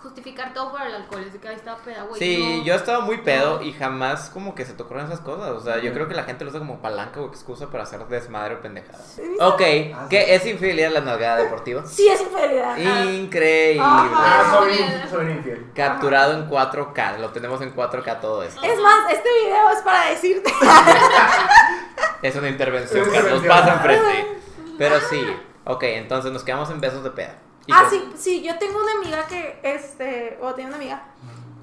justificar todo por el alcohol. Es de que ahí estaba peda, güey. Sí, no. yo he estado muy pedo No. y jamás como que se tocaron esas cosas. O sea, yo creo que la gente lo usa como palanca o excusa para hacer desmadre o pendejada. Ok, Ah, sí. ¿qué es infidelidad la nalgada deportiva? Sí es infidelidad. Increíble. Ajá. Ah, soy, soy un infiel. Capturado en 4K, lo tenemos en 4K todo esto. Es más, este video es para decirte. Es una intervención, Carlos, pasa enfrente. Pero sí, ok, entonces nos quedamos en besos de peda. ¿Y ah, sí, sí, yo tengo una amiga que, este, o tenía una amiga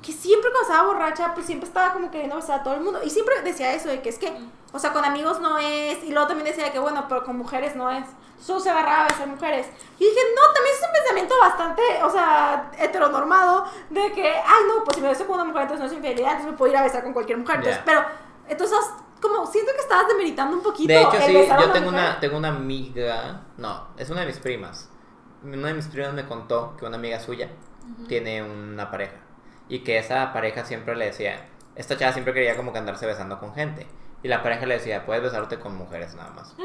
que siempre cuando estaba borracha, pues siempre estaba como queriendo besar a todo el mundo. Y siempre decía eso, de que es que, o sea, con amigos no es. Y luego también decía que, bueno, pero con mujeres no es. Solo se agarraba a besar mujeres. Y dije, no, también es un pensamiento bastante, o sea, heteronormado, de que, ay, no, pues si me beso con una mujer, entonces no es infidelidad, entonces me puedo ir a besar con cualquier mujer. Entonces, pero, entonces, como siento que estabas demeritando un poquito. De hecho, el sí, besar a yo tengo mujer. una, tengo una amiga, no, es una de mis primas. Una de mis primas me contó que una amiga suya tiene una pareja y que esa pareja siempre le decía, esta chava siempre quería como que andarse besando con gente y la pareja le decía, puedes besarte con mujeres nada más.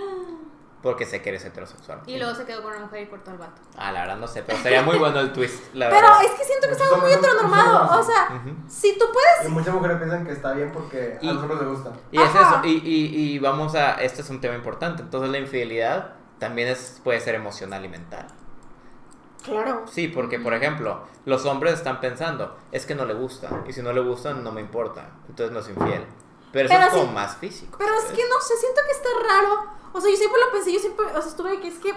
Porque sé que eres heterosexual. Y luego se quedó con una mujer y cortó al vato. Ah, la verdad no sé, pero sería muy bueno el twist, la Pero verdad. es que siento que Muchos estaba muy hombres no- heteronormado. no O sea, si tú puedes Y muchas mujeres piensan que está bien porque Y- a los hombres les gusta. Y es eso, y, y, y vamos a, este es un tema importante, entonces la infidelidad también es, puede ser emocional y mental. Claro. Sí, porque por ejemplo, los hombres están pensando, es que no le gusta, y si no le gusta no me importa, entonces no es infiel. Pero eso es como más físico. Pero es que no sé, siento que está raro. O sea, yo siempre lo pensé, yo siempre, o sea, estuve que es que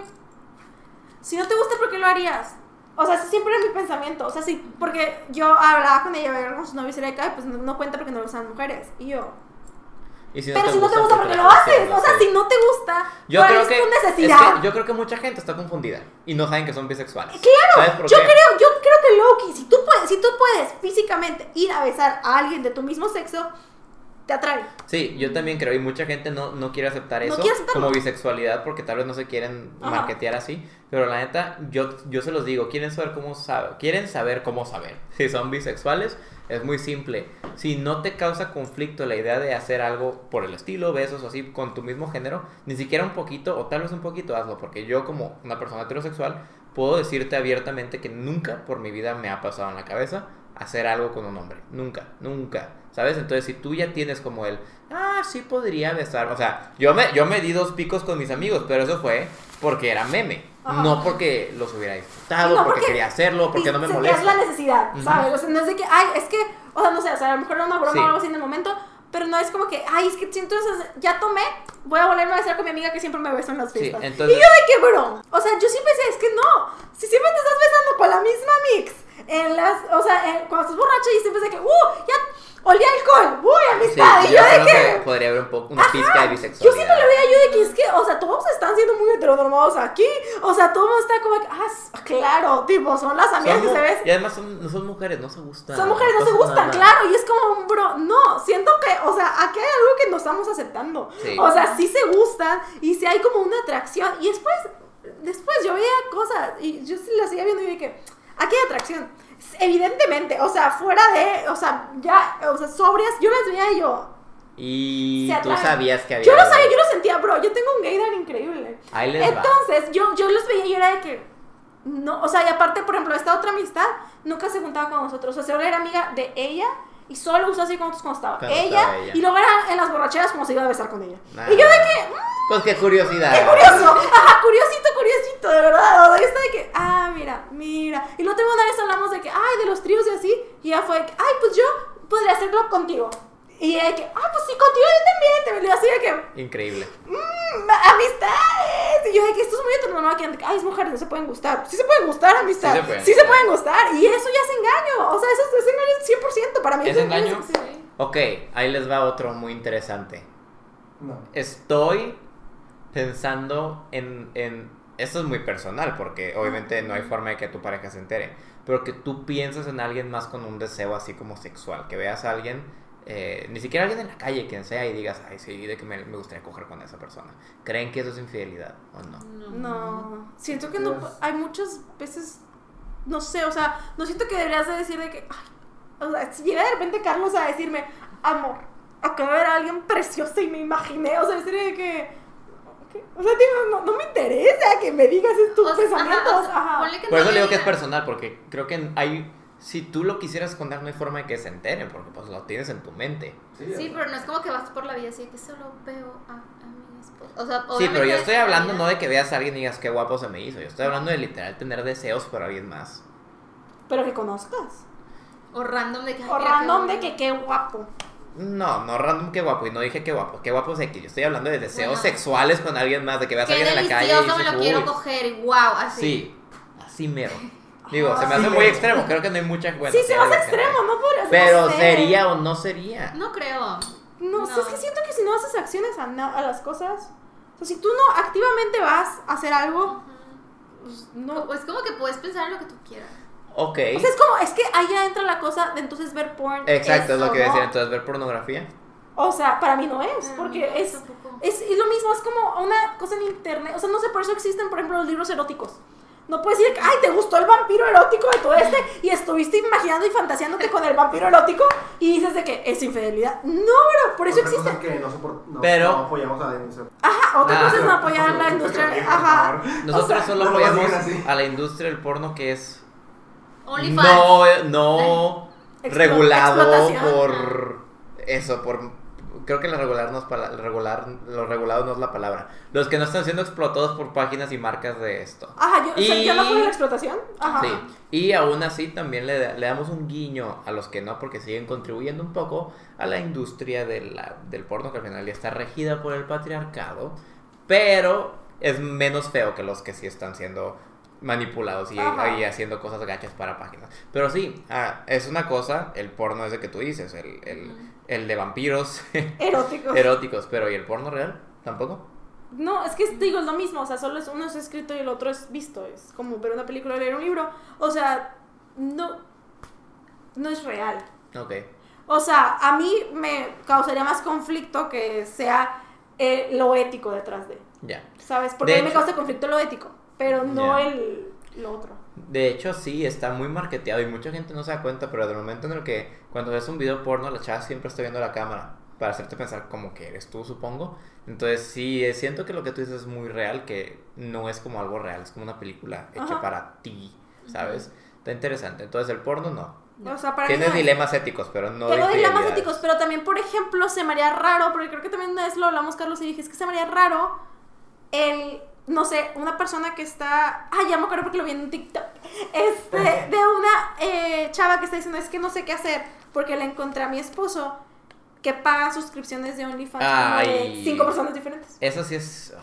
si no te gusta, ¿por qué lo harías? O sea, siempre era mi pensamiento. O sea, sí, porque yo hablaba con ella, con sus novios y le cae, pues no, no cuenta porque no gustan las mujeres. Y yo, Y si pero si no te gusta, ¿por qué lo haces? O sea, si no te gusta, Yo ¿cuál creo es que, tu es necesidad? que yo creo que mucha gente está confundida y no saben que son bisexuales. Claro, ¿Sabes por yo qué? creo, yo creo que Loki, si tú puedes, si tú puedes físicamente ir a besar a alguien de tu mismo sexo, te atrae. Sí, yo también creo, y mucha gente no, no quiere aceptar No eso quiere como bisexualidad porque tal vez no se quieren Ajá. marketear así, pero la neta, yo, yo se los digo, quieren saber cómo saber, quieren saber cómo saber. Si son bisexuales, es muy simple. Si no te causa conflicto la idea de hacer algo por el estilo, besos o así, con tu mismo género, ni siquiera un poquito, o tal vez un poquito, hazlo, porque yo como una persona heterosexual, puedo decirte abiertamente que nunca por mi vida me ha pasado en la cabeza hacer algo con un hombre. Nunca, nunca. ¿Sabes? Entonces, si tú ya tienes como el, ah, sí podría besar. O sea, yo me, yo me di dos picos con mis amigos, pero eso fue porque era meme. Ajá. No porque los hubiera disfrutado, Sí, no, porque, porque- quería hacerlo, porque no me molesta. la necesidad. ¿sabes? O sea, no es de que, ay, es que, o sea, no sé, o sea, a lo mejor era una broma Sí. o algo así en el momento, pero no es como que, ay, es que siento ya tomé, voy a volverme a besar con mi amiga que siempre me beso en las Sí, fiestas. entonces- Y yo de que, bro, o sea, yo siempre decía, es que no, si siempre te estás besando con la misma mix, en las, o sea, en- cuando estás borracha y siempre de que, uh, ya olía alcohol, uy, Sí, amistad, y yo yo de que... que podría haber un poco, una pizca de Yo siempre bisexualidad. lo veía yo de que es que, o sea, todos están siendo muy heteronormados aquí. O sea, todo está como que, ah, claro, tipo, son las amigas Son que se ves. Y además son, no son mujeres, no se gustan. Son mujeres, no se gustan, nada. claro, y es como, bro, no, siento que, o sea, aquí hay algo que no estamos aceptando. Sí. O sea, sí se gustan y sí hay como una atracción. Y después, después yo veía cosas y yo las seguía viendo y dije, aquí hay atracción. Evidentemente, o sea, fuera de, o sea, ya, o sea, sobrias, yo las veía y yo. Y tú sabías que había. Yo lo sabía, yo lo sentía, bro, yo tengo un gaydar increíble. Ahí les va. Entonces, yo, yo los veía y era de que. No, o sea, y aparte, por ejemplo, esta otra amistad nunca se juntaba con nosotros. O sea, solo era amiga de ella y solo usó así con nosotros cuando estaba Cuando ella, estaba ella. Y luego era en las borracheras como se iba a besar con ella. Y yo de que. mm, Pues qué curiosidad. ¡Qué curioso! Ajá, curiosito, curiosito, de verdad. O sea, estaba de que, ah, mira, mira. Y luego tengo una vez hablamos de que, ay, de los tríos y así. Y ella fue de que, ay, pues yo podría hacerlo contigo. Y ella de que, ah, pues sí, contigo yo también. Te veo así de que, Increíble. "Mm, amistades. Y yo de que esto es muy heteronormado que ay, es mujeres, no se pueden gustar. Sí se pueden gustar, amistad. Sí se pueden se gustar. pueden gustar. Y eso ya es engaño. O sea, eso, es engaño es 100%. Para mí ¿Es engaño? Sí. Ok, ahí les va otro muy interesante. No. Estoy pensando en, en... Esto es muy personal porque obviamente no hay forma de que tu pareja se entere. Pero que tú pienses en alguien más con un deseo así como sexual. Que veas a alguien, eh, ni siquiera alguien en la calle, quien sea, y digas, ay, sí, de que me, me gustaría coger con esa persona. ¿Creen que eso es infidelidad o no? No, siento que no, hay muchas veces, no sé, o sea, no siento que deberías de decir de que, ay, o sea, si llega de repente Carlos a decirme, amor, acabo de ver a alguien preciosa y me imaginé, o sea, decir de que, ¿qué? o sea, digo, no, no me interesa que me digas tus O sea, ajá, pensamientos, o sea, ajá. ponle que Por no eso le digo que es personal, porque creo que hay... Si tú lo quisieras esconder, no hay forma de que se enteren, porque pues lo tienes en tu mente. Sí, pero no es como que vas por la vida así que solo veo a, a mi esposo. O sea, Sí, pero yo estoy hablando no de que veas a alguien y digas qué guapo se me hizo. Yo estoy hablando de literal tener deseos por alguien más. Pero que conozcas. O random de que. O random de que qué guapo. No, no random qué guapo. Y no dije qué guapo. Qué guapo es X. Yo estoy hablando de deseos Bueno. sexuales con alguien más. De que veas a Qué alguien en la calle y delicioso, me lo quiero coger y wow, así. Sí, así mero. Digo, se me Ah, hace sí, muy extremo. Creo que no hay mucha bueno, sí, se a ser. extremo, no podrías Pero no sé. sería o no sería. No creo. No, es que siento que si no haces acciones a, na- a las cosas, o sea, si tú no activamente vas a hacer algo, pues no. No, es como que puedes pensar en lo que tú quieras. Ok. O sea, es como, es que ahí ya entra la cosa de entonces ver porn. Exacto, es lo o que no. decía. Entonces, ver pornografía. O sea, para mí no es, Ah, porque no, es, es, es lo mismo, es como una cosa en internet. O sea, no sé, por eso existen, por ejemplo, los libros eróticos. No puedes decir, que, ay, te gustó el vampiro erótico de todo este y estuviste imaginando y fantaseándote con el vampiro erótico y dices de que es infidelidad. No, bro, por eso Otra cosa existe. que no, sopor- no, Pero- no apoyamos a la industria. Ajá, otra Ah. cosa es no apoyar Pero- la industria. Ajá. Nosotros O sea, solo lo apoyamos a la industria del porno que es. No, no regulado por eso, por creo que lo regular no es pala- regular, lo regulado no es la palabra. Los que no están siendo explotados por páginas y marcas de esto. Ajá, yo, o sea, Y- yo no fui de la explotación. Ajá. Sí, y aún así también le, le damos un guiño a los que no, porque siguen contribuyendo un poco a la industria de la- del porno, que al final ya está regida por el patriarcado, pero es menos feo que los que sí están siendo manipulados y, haciendo cosas gachas para páginas. Pero sí, ah, es una cosa, el porno es de que tú dices, el, el, el de vampiros Erótico. eróticos, pero ¿y el porno real? ¿Tampoco? No, es que digo, es lo mismo, o sea, solo es uno es escrito y el otro es visto, es como ver una película o leer un libro, o sea, no, no es real. Ok. O sea, a mí me causaría más conflicto que sea eh, lo ético detrás de, Ya. ¿sabes? Porque De a mí me causa conflicto lo ético, pero no Ya. el lo otro. De hecho, sí, está muy marketeado y mucha gente no se da cuenta, pero del momento en el que cuando ves un video porno, la chava siempre está viendo la cámara para hacerte pensar como que eres tú, supongo. Entonces, sí, eh, siento que lo que tú dices es muy real, que no es como algo real, es como una película hecha Ajá. para ti, ¿sabes? Está interesante. Entonces, el porno no. O sea, para Tienes no es- dilemas éticos, pero no Tengo dilemas éticos, pero también, por ejemplo, se me haría raro, porque creo que también una vez lo hablamos, Carlos, y dije, es que se me haría raro el, no sé, una persona que está, ah, ya me acuerdo porque lo vi en un TikTok, este, de una eh, chava que está diciendo, es que no sé qué hacer, porque le encontré a mi esposo que paga suscripciones de OnlyFans de cinco personas diferentes. Eso sí es...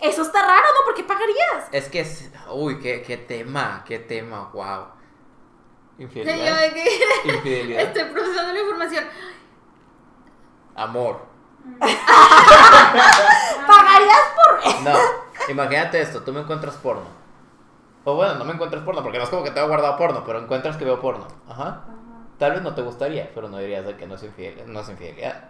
Eso está raro, ¿no? ¿Por qué pagarías? Es que es... Uy, qué, qué tema, qué tema, wow. Yo Infidelidad. de que Infidelidad. estoy procesando la información. Amor. ¿Pagarías por...? No. Imagínate esto, tú me encuentras porno. O bueno, no me encuentras porno, porque no es como que tengo guardado porno, pero encuentras que veo porno. Ajá. Tal vez no te gustaría, pero no dirías de que no es, infidel- no es infidelidad.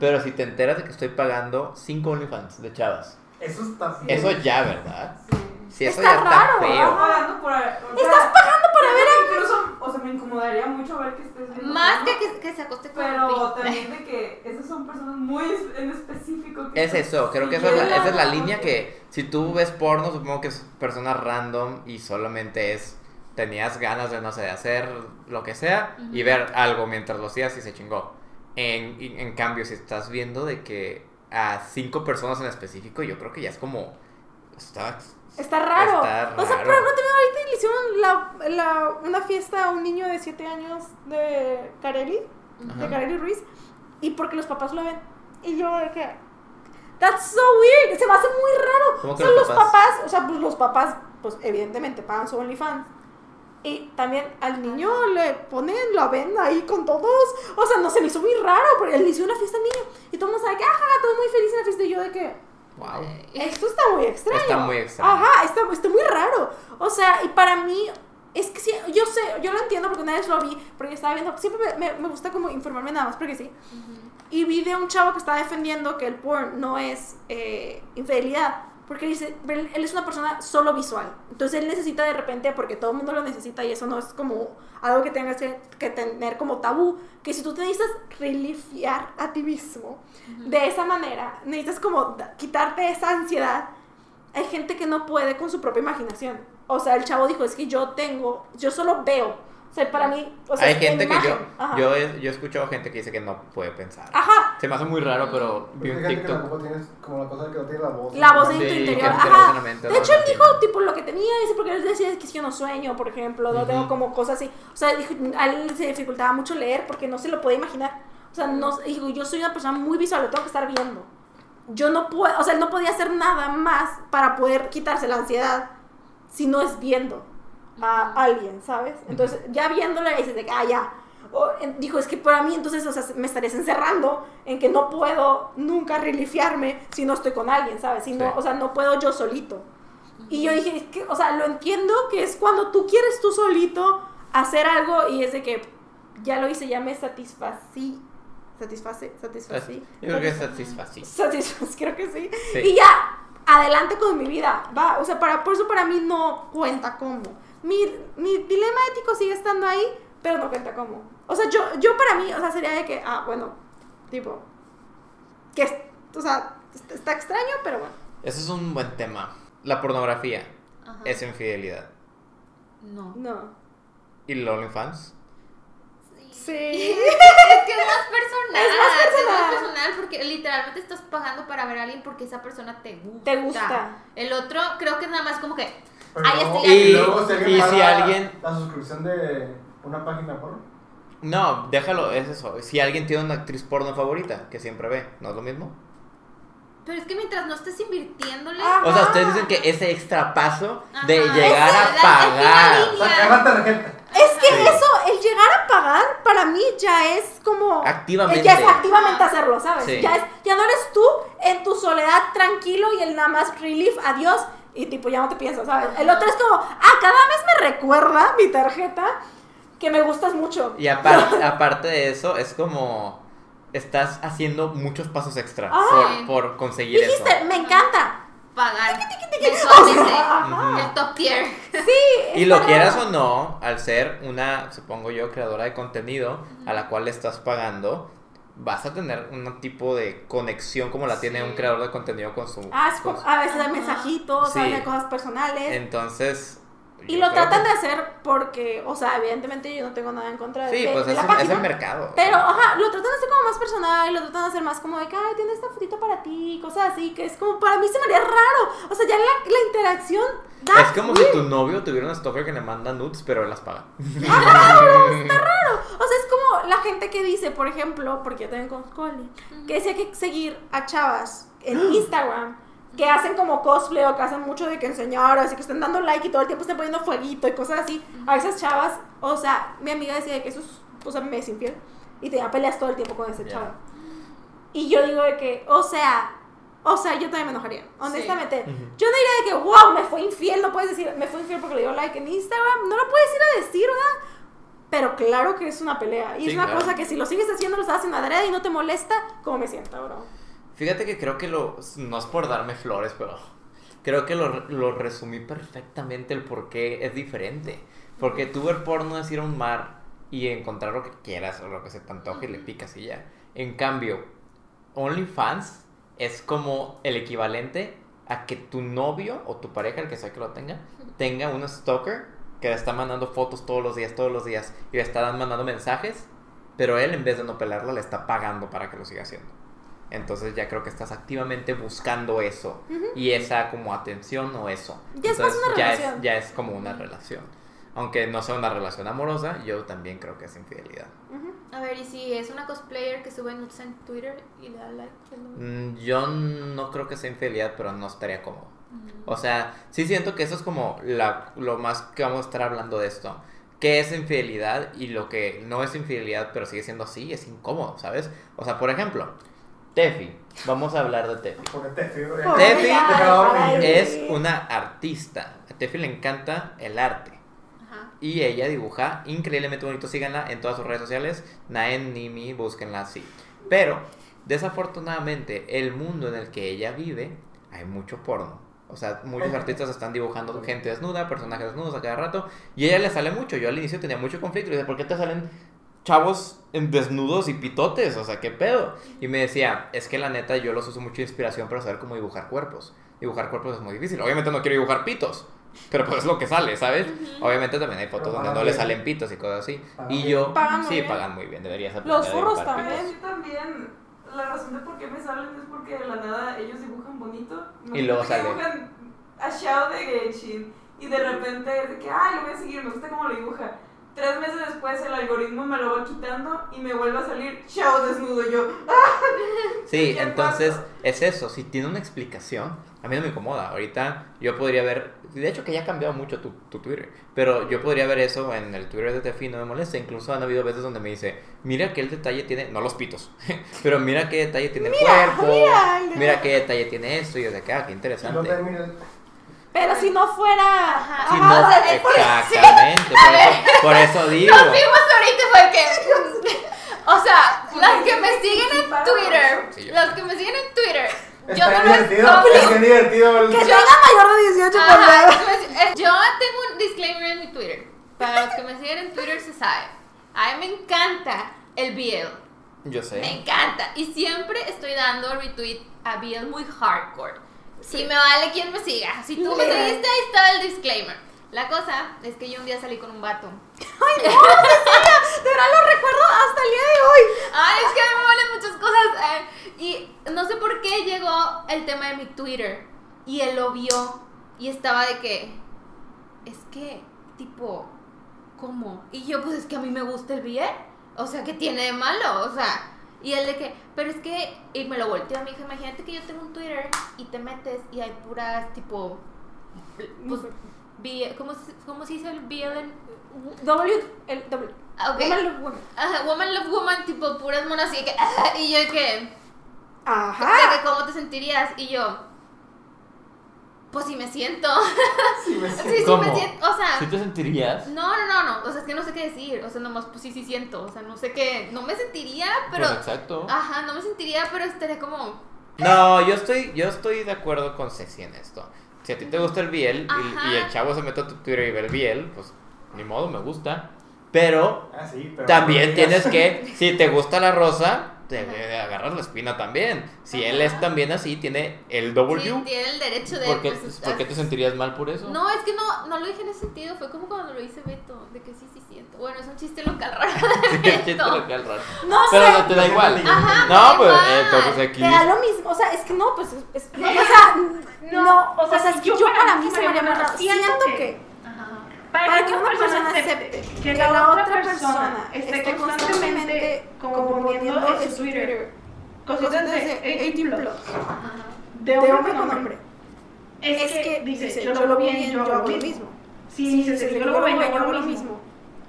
Pero si te enteras de que estoy pagando 5 OnlyFans de chavas, Eso está bien. eso ya, ¿verdad? Sí. Si eso Está ya raro, está Estás feo. pagando por. o sea, Estás pagando para ver a... Incluso, o sea, me incomodaría mucho ver que estés viendo. Más que, que, que se acoste con Pero también de que esas son personas muy en específico. que Es eso, creo que esa es, la, esa es la línea que si tú ves porno, supongo que es persona random y solamente es tenías ganas de no sé, de hacer lo que sea y ver algo mientras lo hacías y se chingó. En, en cambio, si estás viendo de que a cinco personas en específico, yo creo que ya es como está Está raro. Está O sea, raro. pero no te ahorita le hicieron la, la, una fiesta a un niño de 7 años de Carelli, de. Carelli Ruiz, y porque los papás lo ven. Y yo de que. That's so weird. Se me hace muy raro. ¿Cómo O que sea, los los papás? papás, o sea, pues los papás, pues evidentemente pagan su OnlyFans. Y también al niño le ponen la venda ahí con todos. O sea, no se me hizo muy raro, porque él le hizo una fiesta al niño. Y todo el mundo sabe que, ajá, todo muy feliz en la fiesta. Y yo de que. Wow. Esto está muy extraño. Está muy extraño. Ajá, está, está muy raro. O sea, y para mí, es que sí, yo sé, yo lo entiendo porque una vez lo vi, porque estaba viendo, siempre me, me- me gusta como informarme nada más, porque sí. Y vi de un chavo que está defendiendo que el porn no es eh, infidelidad. Porque dice, él, él es una persona solo visual. Entonces él necesita de repente, porque todo el mundo lo necesita y eso no es como algo que tengas que, que tener como tabú, que si tú te necesitas relifiar a ti mismo de esa manera, necesitas como quitarte esa ansiedad. Hay gente que no puede con su propia imaginación. O sea, el chavo dijo, es que yo tengo, yo solo veo. O sea, para mí, o sea, Hay es gente que yo. Ajá. yo he, yo he escuchado gente que dice que no puede pensar. Ajá, Se me hace muy raro, pero vi un gente que TikTok. tampoco tienes como la cosa de que no tiene la voz. La voz Sí, en tu que interior. te Ajá. De hecho, él dijo tipo lo que tenía, dice, porque él decía que si yo no sueño, por ejemplo, no tengo como cosas así. O sea, dijo, a él se dificultaba mucho leer porque no se lo podía imaginar. O sea, no, dijo, yo soy una persona muy visual, lo tengo que estar viendo. Yo no puedo, o sea, él no podía hacer nada más para poder quitarse la ansiedad si no es viendo a alguien, ¿sabes? Entonces, ya viéndolo, le dices de que, ah, ya. O, en- dijo, es que para mí entonces, o sea, me estarías encerrando en que no puedo nunca relifiarme si no estoy con alguien, ¿sabes? Si no, Sí. o sea, no puedo yo solito. Y yo dije, es que, o sea, lo entiendo que es cuando tú quieres tú solito hacer algo y es de que ya lo hice, ya me satisfací. Satisface, satisfací. Yo creo que es satisfací. Satisfaz, creo que sí. Sí. Y ya, adelante con mi vida. Va, o sea, para, por eso para mí no cuenta como. Mi, mi dilema ético sigue estando ahí, pero no cuenta como. O sea, yo, yo para mí, o sea, sería de que, ah, bueno, tipo, que, es- o sea, está, extraño, pero bueno. Ese es un buen tema. La pornografía Ajá. es infidelidad. No. No. ¿Y el OnlyFans? Sí. Es que es más personal. Es más personal. Es más personal porque literalmente estás pagando para ver a alguien porque esa persona te gusta. Te gusta. El otro creo que es nada más como que. Pero luego- este ya- Y- luego si alguien y si alguien- La suscripción de una página porno. No, déjalo, es eso. Si alguien tiene una actriz porno favorita que siempre ve, ¿no es lo mismo? Pero es que mientras no estés invirtiéndole. O sea, ustedes dicen que ese extra paso de llegar a pagar. Sacar tarjeta. Es que Sí. eso, el llegar a pagar, para mí ya es como. Activamente. Ya es activamente hacerlo, ¿sabes? Sí. Ya, es, ya no eres tú en tu soledad tranquilo y el nada más relief, adiós. Y tipo, ya no te piensas, ¿sabes? El otro es como, ah, cada mes me recuerda mi tarjeta que me gustas mucho. Y aparte, aparte de eso, es como estás haciendo muchos pasos extra Ah. por, por conseguir Dijiste, eso. me encanta. Pagar mensualmente. El top tier. Sí. Y lo quieras o no, al ser una, supongo yo, creadora de contenido a la cual le estás pagando, vas a tener un tipo de conexión como la tiene un creador de contenido con su... Ah, con su- a veces hay mensajitos, Sí. hay cosas personales. Entonces... y lo tratan que- de hacer porque, o sea, evidentemente yo no tengo nada en contra de, Sí, de- pues de es, la el- página. es el mercado. Pero, ajá, lo tratan de hacer como más personal, lo tratan de hacer más como de que, ay, tiene esta fotito para ti, cosas así, que es como, para mí se me haría raro. O sea, ya la, la interacción da. Es como si tu novio tuviera un stalker que le manda nudes, pero él las paga. O sea, es como la gente que dice, por ejemplo, porque yo también conozco a alguien, que decía que seguir a chavas en Instagram que hacen como cosplay o que hacen mucho de que enseñar, así que están dando like y todo el tiempo están poniendo fueguito y cosas así. A esas chavas, o sea, mi amiga decía que eso es, o sea, me es infiel y tenía peleas todo el tiempo con ese Ya. chavo. Y yo digo de que, o sea, o sea, yo también me enojaría, honestamente. Ujú. Yo no diría de que, wow, me fue infiel, no puedes decir, me fue infiel porque le dio like en Instagram, no lo puedes ir a decir, ¿verdad? Pero claro que es una pelea. Y Sí, es una claro. cosa que si lo sigues haciendo, lo estás haciendo adrede y no te molesta, ¿cómo me siento, bro? Fíjate que creo que lo. No es por darme flores, pero. Creo que lo, lo resumí perfectamente el por qué es diferente. Porque tú ver porno es ir a un mar y encontrar lo que quieras o lo que se te antoje y le picas y ya. En cambio, OnlyFans es como el equivalente a que tu novio o tu pareja, el que sea que lo tenga, tenga un stalker que le está mandando fotos todos los días, todos los días y le está mandando mensajes, pero él en vez de no pelarla le está pagando para que lo siga haciendo. Entonces ya creo que estás activamente buscando eso y esa como atención o eso. Ya es Entonces, una ya relación. Es, ya es como una relación. Aunque no sea una relación amorosa, yo también creo que es infidelidad. A ver, y si es una cosplayer que sube nudes en Twitter y le da like. ¿es? Mm, Yo no creo que sea infidelidad, pero no estaría cómodo. O sea, sí siento que eso es como la, lo más que vamos a estar hablando de esto. ¿Qué es infidelidad y lo que no es infidelidad, pero sigue siendo así? Es incómodo, ¿sabes? O sea, por ejemplo, Tefi. Vamos a hablar de Tefi. Porque Tefi. Es una artista. A Tefi le encanta el arte. Ajá. Y ella dibuja increíblemente bonito. Síganla en todas sus redes sociales. Naen Nimi, búsquenla así. Pero, desafortunadamente, el mundo en el que ella vive, hay mucho porno. O sea, muchos artistas están dibujando gente desnuda, personajes desnudos a cada rato. Y a ella le sale mucho. Yo al inicio tenía mucho conflicto. Y dije, ¿por qué te salen chavos en desnudos y pitotes? O sea, ¿qué pedo? Y me decía, es que la neta yo los uso mucho de inspiración para saber cómo dibujar cuerpos. Dibujar cuerpos es muy difícil. Obviamente no quiero dibujar pitos. Pero pues es lo que sale, ¿sabes? Obviamente también hay fotos Pero donde no le bien. salen pitos y cosas así. Pagan Y yo, Pagan muy sí, bien. pagan muy bien. Deberías aprender Los furros también. Pero sí también, la razón de por qué me salen es porque de la nada ellos dibujan bonito. Y luego sale. Dibujan a Shao de Genshin y de repente es de que, ay, lo voy a seguir, me gusta cómo lo dibuja. Tres meses después el algoritmo me lo va quitando y me vuelve a salir Shao desnudo. Yo, Sí, ¿Qué entonces pasa? es eso. Si tiene una explicación, a mí no me incomoda. Ahorita yo podría ver, de hecho que ya ha cambiado mucho tu, tu Twitter, pero yo podría ver eso en el Twitter de Tefi, no me molesta. Incluso han habido veces donde me dice, mira qué detalle tiene, no los pitos, pero mira qué detalle tiene el cuerpo, mira. mira qué detalle tiene esto, y yo de acá, qué Si no interesante. terminas. Pero si no fuera. Ajá. Si Ajá, no, sea, exactamente, por eso, por eso digo. Nos vimos ahorita fue que. O sea, las que me siguen en Twitter, Sí, las que me siguen en Twitter, yo Está no divertido. compro. Es bien divertido. el- Que tenga mayor de 18 por Ajá, favor. Yo tengo un disclaimer en mi Twitter. Para los que me siguen en Twitter se sabe. A mí me encanta el BL. Yo Me sé. encanta. Y siempre estoy dando retweet a BL muy hardcore. Y me vale quien me siga. Si tú me seguiste, ahí está el disclaimer. La cosa es que yo un día salí con un vato. Ay, no, de verdad lo recuerdo hasta el día de hoy. Ay, es que a mí me valen muchas cosas. eh, y no sé por qué llegó el tema de mi Twitter. Y él lo vio. Y estaba de que. Es que, tipo, ¿cómo? Y yo, pues es que a mí me gusta el bien. O sea, ¿qué tiene de malo? O sea. Y él de que, pero es que. Y me lo volteó. Me dijo, imagínate que yo tengo un Twitter y te metes y hay puras, tipo. Pues, B- ¿cómo, se- ¿Cómo se dice el BL en W, el W. Ah. Woman Love Woman. Ajá, woman love woman, tipo puras monas de que. Y yo de que. Ajá. que cómo te sentirías. Y yo. Pues sí me siento. Sí, me Sí, siento. sí ¿Cómo? me siento. O sea. ¿Sí te sentirías? No, no, no, no. O sea, es que no sé qué decir. O sea, nomás, pues sí, sí siento. O sea, no sé qué. No me sentiría, pero. Pues exacto. Ajá, no me sentiría, pero estaría como. No, yo estoy, yo estoy de acuerdo con Ceci en esto. Si a ti te gusta el biel y, el chavo se mete a tu Twitter y ve el biel, pues ni modo, me gusta. Pero Ah, sí, pero también tienes que, si te gusta la rosa, te agarras la espina también. Si él es también así, tiene el W. Sí, tiene el derecho de. ¿Por qué, pues, por qué te sentirías mal por eso? No, es que no, no lo dije en ese sentido. Fue como cuando lo hice Beto. De que sí, sí siento. Bueno, es un chiste local raro. Sí, chiste Beto. local raro. No Pero sé. no te da igual. Ajá, no, pues igual. entonces aquí. Te da lo mismo, o sea, es que no, pues es, es- o sea, no, o sea, es que yo para mí se me haría más raro. Siento que para que una persona acepte que la otra persona esté constantemente componiendo en su Twitter cositas de 18 plus, de hombre con hombre, es que dice, yo lo vi bien, yo hago lo mismo. Si dices, yo lo veo, yo hago lo mismo.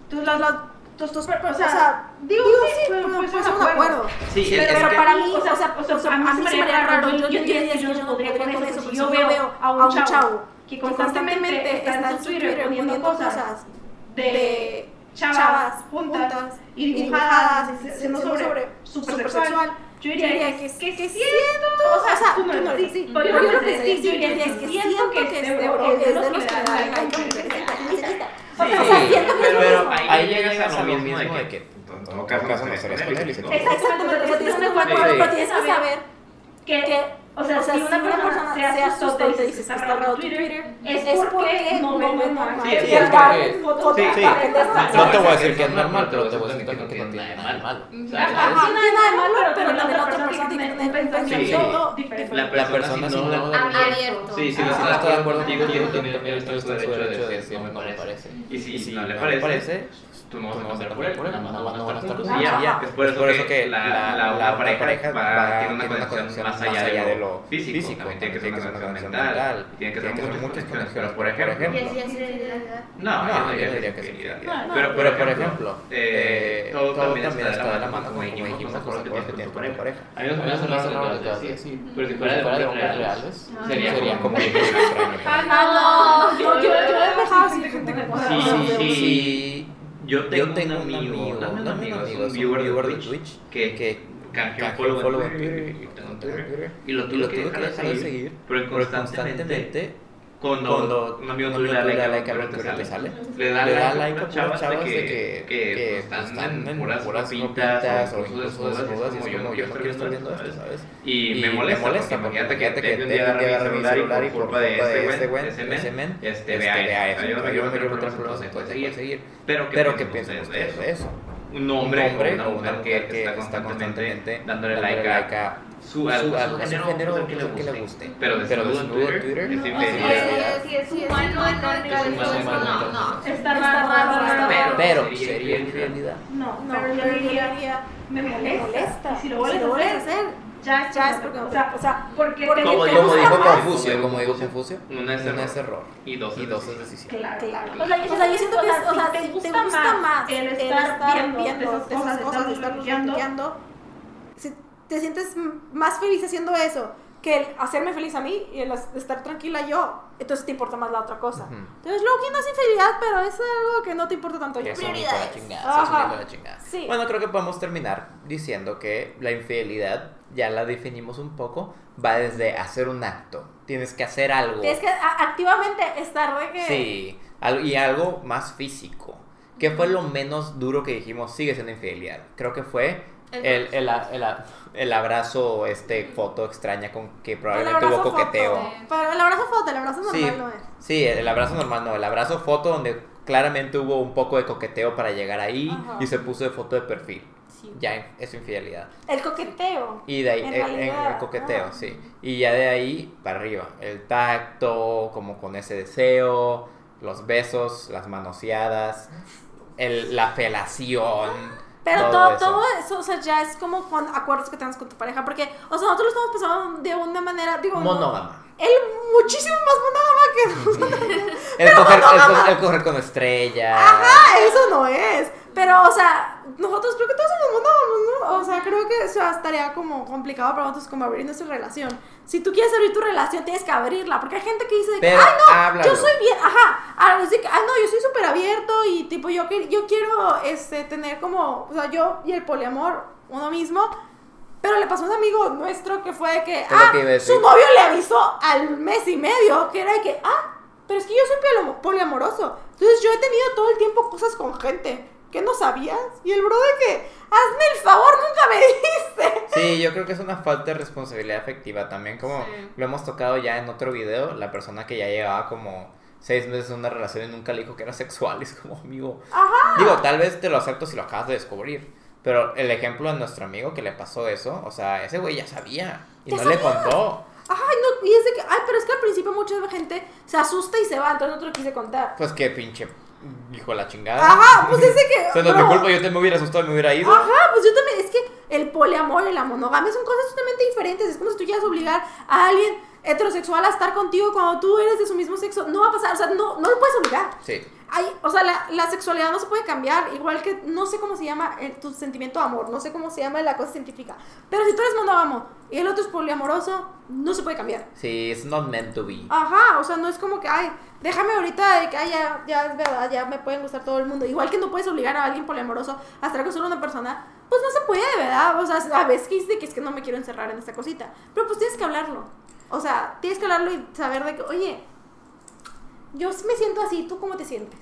Tú pero, o sea, digo, digo, sí, sí, ser un acuerdo. Sí, Pero, Pero para mí, o sea, o sea, o sea, o sea, a mí a mí se me haría raro. Yo, yo, podría con eso. porque yo veo a un chavo que que constantemente está en Twitter poniendo cosas de chavas chavas juntas juntas y dibujadas, y sobre súper súper sexual. sexual. Yo Yo diría diría que, que- que, que siento, o sea, o sea, tú dices, pero yo yo lo que que yo yo diría diría es que siento que es es de los que Sí, O sea, siento que es lo pero mismo. ahí llegas a lo mismo de que En en todo caso, no con él. se acabó. Exactamente, pero tienes que saber que, que, o sea, si una persona se asusta y dice que está raro tu Twitter, es porque no ve normal. Sí, es porque- fotos Sí, sí. No te voy a decir que es normal, pero te voy a decir que no tiene nada de malo. No tiene nada de malo, pero también la otra persona persona tiene tiene un pensamiento diferente. La persona si no Abierto. Sí, Ah, no sí, está de acuerdo contigo, tú también el derecho de decir, no no me parece. Y si si no no le parece, tú no vas a no vas a cambiar estar por él, por él, nada más no van a estar estar juntos juntos y ya. y ya. Es por eso que la, la, la pareja va, tiene una conexión más allá de lo físico, también tiene que ser una conexión mental, tiene que ser muchas conexiones, pero por ejemplo, Y así es infidelidad. no, No, yo diría que es Pero, por ejemplo, todo también está de la mano, como dijimos, con los acuerdos que tienes con tu pareja. A mí no me pero si fuera de hombres reales, sería como. Ah, no, yo, yo, yo he dejado así Sí, gente que sí, sí, sí. Yo tengo, yo tengo un amigo, un amigo, es un viewer de Twitch que, que canjeó follow follow en Twitter Twitter y lo tuve que dejar de seguir, pero constantemente cuando, cuando un amigo tuyo le da like like a algo que que te sale, le da like like a puras puras chavas de que, que- que pues, están en en puras ropitas o incluso desnudas y es como yo no quiero estar viendo esto, ¿sabes? Y me molesta, porque imagínate que te un día agarrar mi celular y por culpa de este güey, ese men, este, vea eso. Yo no quiero tener problemas en conseguir. Pero Pero ¿qué ¿qué piensan ustedes de eso? Un hombre o una mujer que está constantemente dándole like a su a su género género que que le le guste. guste. Pero Pero desnudo en Twitter Twitter, es no, infidelidad. sí, es humano, no, no. Está raro. Pero- Pero sería sería infidelidad. No, No, pero yo diría, me molesta. si lo vuelves a hacer, ya ya es porque, o sea, o sea, porque Como dijo-. Confucio, como dijo Confucio, Una es error. es error Y dos y es dos es decisión. Claro. Claro. O sea, yo, o sea, yo siento que, es- o sea, si si te gusta más el el estar estar viendo viendo esas cosas, estar bloqueando, si te sientes más feliz haciendo eso que el hacerme feliz a mí y el estar tranquila yo, entonces te importa más la otra cosa. Ujú. Entonces, luego, no es infidelidad, pero es algo que no te importa tanto. Es Prioridades. chingada, sí. Bueno, creo que podemos terminar diciendo que la infidelidad, ya la definimos un poco, va desde hacer un acto. Tienes que hacer algo. Tienes que activamente estar de que... Sí, y algo más físico. ¿Qué fue lo menos duro que dijimos? Sigue siendo infidelidad. Creo que fue El- el, el, el- abrazo, este, foto extraña con que probablemente hubo coqueteo. foto. Pero el abrazo foto, el abrazo normal Sí, no es. sí, el abrazo normal no, el abrazo foto donde claramente hubo un poco de coqueteo para llegar ahí Ajá. y se puso de foto de perfil. Sí. Ya es infidelidad. El coqueteo. Y de ahí, En el, en realidad, el coqueteo, ah. sí. Y ya de ahí para arriba, el tacto, como con ese deseo, los besos, las manoseadas, el, la felación. Pero todo todo, eso. todo eso, o sea, ya es como con acuerdos que tengas con tu pareja. Porque, o sea, nosotros lo estamos pensando de una manera, digo, Monógama. él muchísimo más monógama que nosotros. El coger, el coger con estrellas. Ajá, eso no es. Pero, o sea, nosotros creo que todos somos monógamos, ¿no? O sea, creo que eso estaría como complicado para nosotros como abrir nuestra relación. Si tú quieres abrir tu relación, tienes que abrirla. Porque hay gente que dice de que, Pero ay, no, háblalo. yo soy bien, ajá. A decir que, ah, no, yo soy súper abierto y tipo, yo, yo quiero este, tener como, o sea, yo y el poliamor uno mismo. Pero le pasó a un amigo nuestro que fue de que, ah, que su novio le avisó al mes y medio que era de que, ah, pero es que yo soy poliamo- poliamoroso. Entonces yo he tenido todo el tiempo cosas con gente que no sabías. Y el bro de que, hazme el favor, nunca me dijiste. Sí, yo creo que es una falta de responsabilidad afectiva también, como Sí. lo hemos tocado ya en otro video, la persona que ya llevaba como seis meses en una relación y nunca le dijo que era sexual, es como amigo. Ajá. Digo, tal vez te lo acepto si lo acabas de descubrir, pero el ejemplo de nuestro amigo que le pasó eso, o sea, ese güey ya sabía y Ya no le contó. Ay, no, y es de que, ay, pero es que al principio mucha gente se asusta y se va, entonces no te lo quise contar. Pues qué pinche hijo de la chingada. Ajá, pues es de que. O sea, no es mi bro, culpa, yo te me hubiera asustado y me hubiera ido. Ajá, pues yo también, es que el poliamor y la monogamia son cosas totalmente diferentes. Es como si tú quieras obligar a alguien heterosexual a estar contigo cuando tú eres de su mismo sexo. No va a pasar, o sea, no, no lo puedes obligar. Sí. Hay, o sea, la, la sexualidad no se puede cambiar, igual que no sé cómo se llama el- tu sentimiento de amor, no sé cómo se llama la cosa científica. Pero si tú eres monógamo y el otro es poliamoroso, no se puede cambiar. Sí, it's not meant to be. Ajá, o sea, no es como que, ay, déjame ahorita de que, ay, ya, ya es verdad, ya me pueden gustar todo el mundo. Igual que no puedes obligar a alguien poliamoroso a estar con solo una persona, pues no se puede, ¿verdad? O sea, a veces que dice que es que no me quiero encerrar en esta cosita. Pero pues tienes que hablarlo. O sea, tienes que hablarlo y saber de que, oye, yo me siento así, ¿tú cómo te sientes?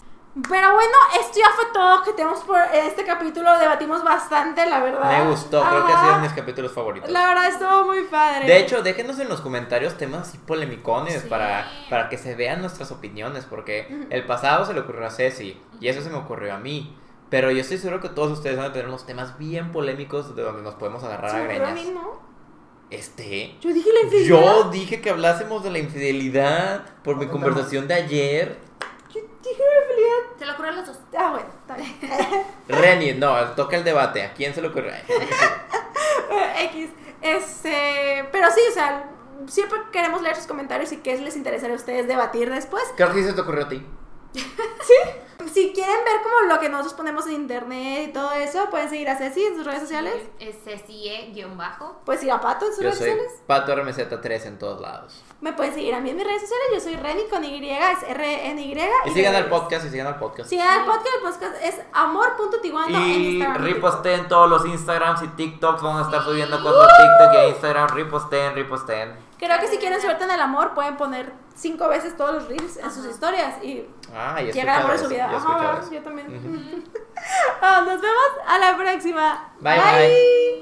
Pero bueno, esto ya fue todo que tenemos por este capítulo. Debatimos bastante, la verdad. Me gustó, creo que ha Ajá. sido de mis capítulos favoritos. La verdad estuvo muy padre. De hecho, déjenos en los comentarios temas así polemicones Sí. para, para que se vean nuestras opiniones, porque el pasado se le ocurrió a Ceci y eso se me ocurrió a mí. Pero yo estoy seguro que todos ustedes van a tener unos temas bien polémicos de donde nos podemos agarrar Sí, a pero a greñas. mí no. Este. Yo dije la infidelidad. Yo dije que hablásemos de la infidelidad por mi conversación de ayer. Yo dije la infidelidad. Se lo ocurrió a los dos. Ah, bueno, está bien. Reni, no, toca el debate. ¿A quién se le ocurrió? X. Este, pero sí, o sea, siempre queremos leer sus comentarios y qué les interesaría a ustedes debatir después. Creo que sí se te ocurrió a ti. Si quieren ver como lo que nosotros ponemos en internet y todo eso, pueden seguir a Ceci en sus redes sociales. Es CCE-bajo. Pueden seguir a Pato en sus Yo redes soy sociales. Pato RMZ3 en todos lados. Me pueden seguir a mí en mis redes sociales. Yo soy Reni con Y, es R-N-Y. Y sigan al podcast, y sigan al podcast. Sigan al podcast. El podcast es amor.tiguando en Y Instagram. reposteen todos los Instagrams y TikToks. Vamos a estar subiendo cosas a TikTok y a Instagram. Reposteen, reposteen. Creo que si quieren suerte en el amor, pueden poner cinco veces todos los reels en sus historias y Ah, ya he llegar a amor escuchado en su vida. Ajá, yo también. Ah, nos vemos a la próxima. Bye, bye.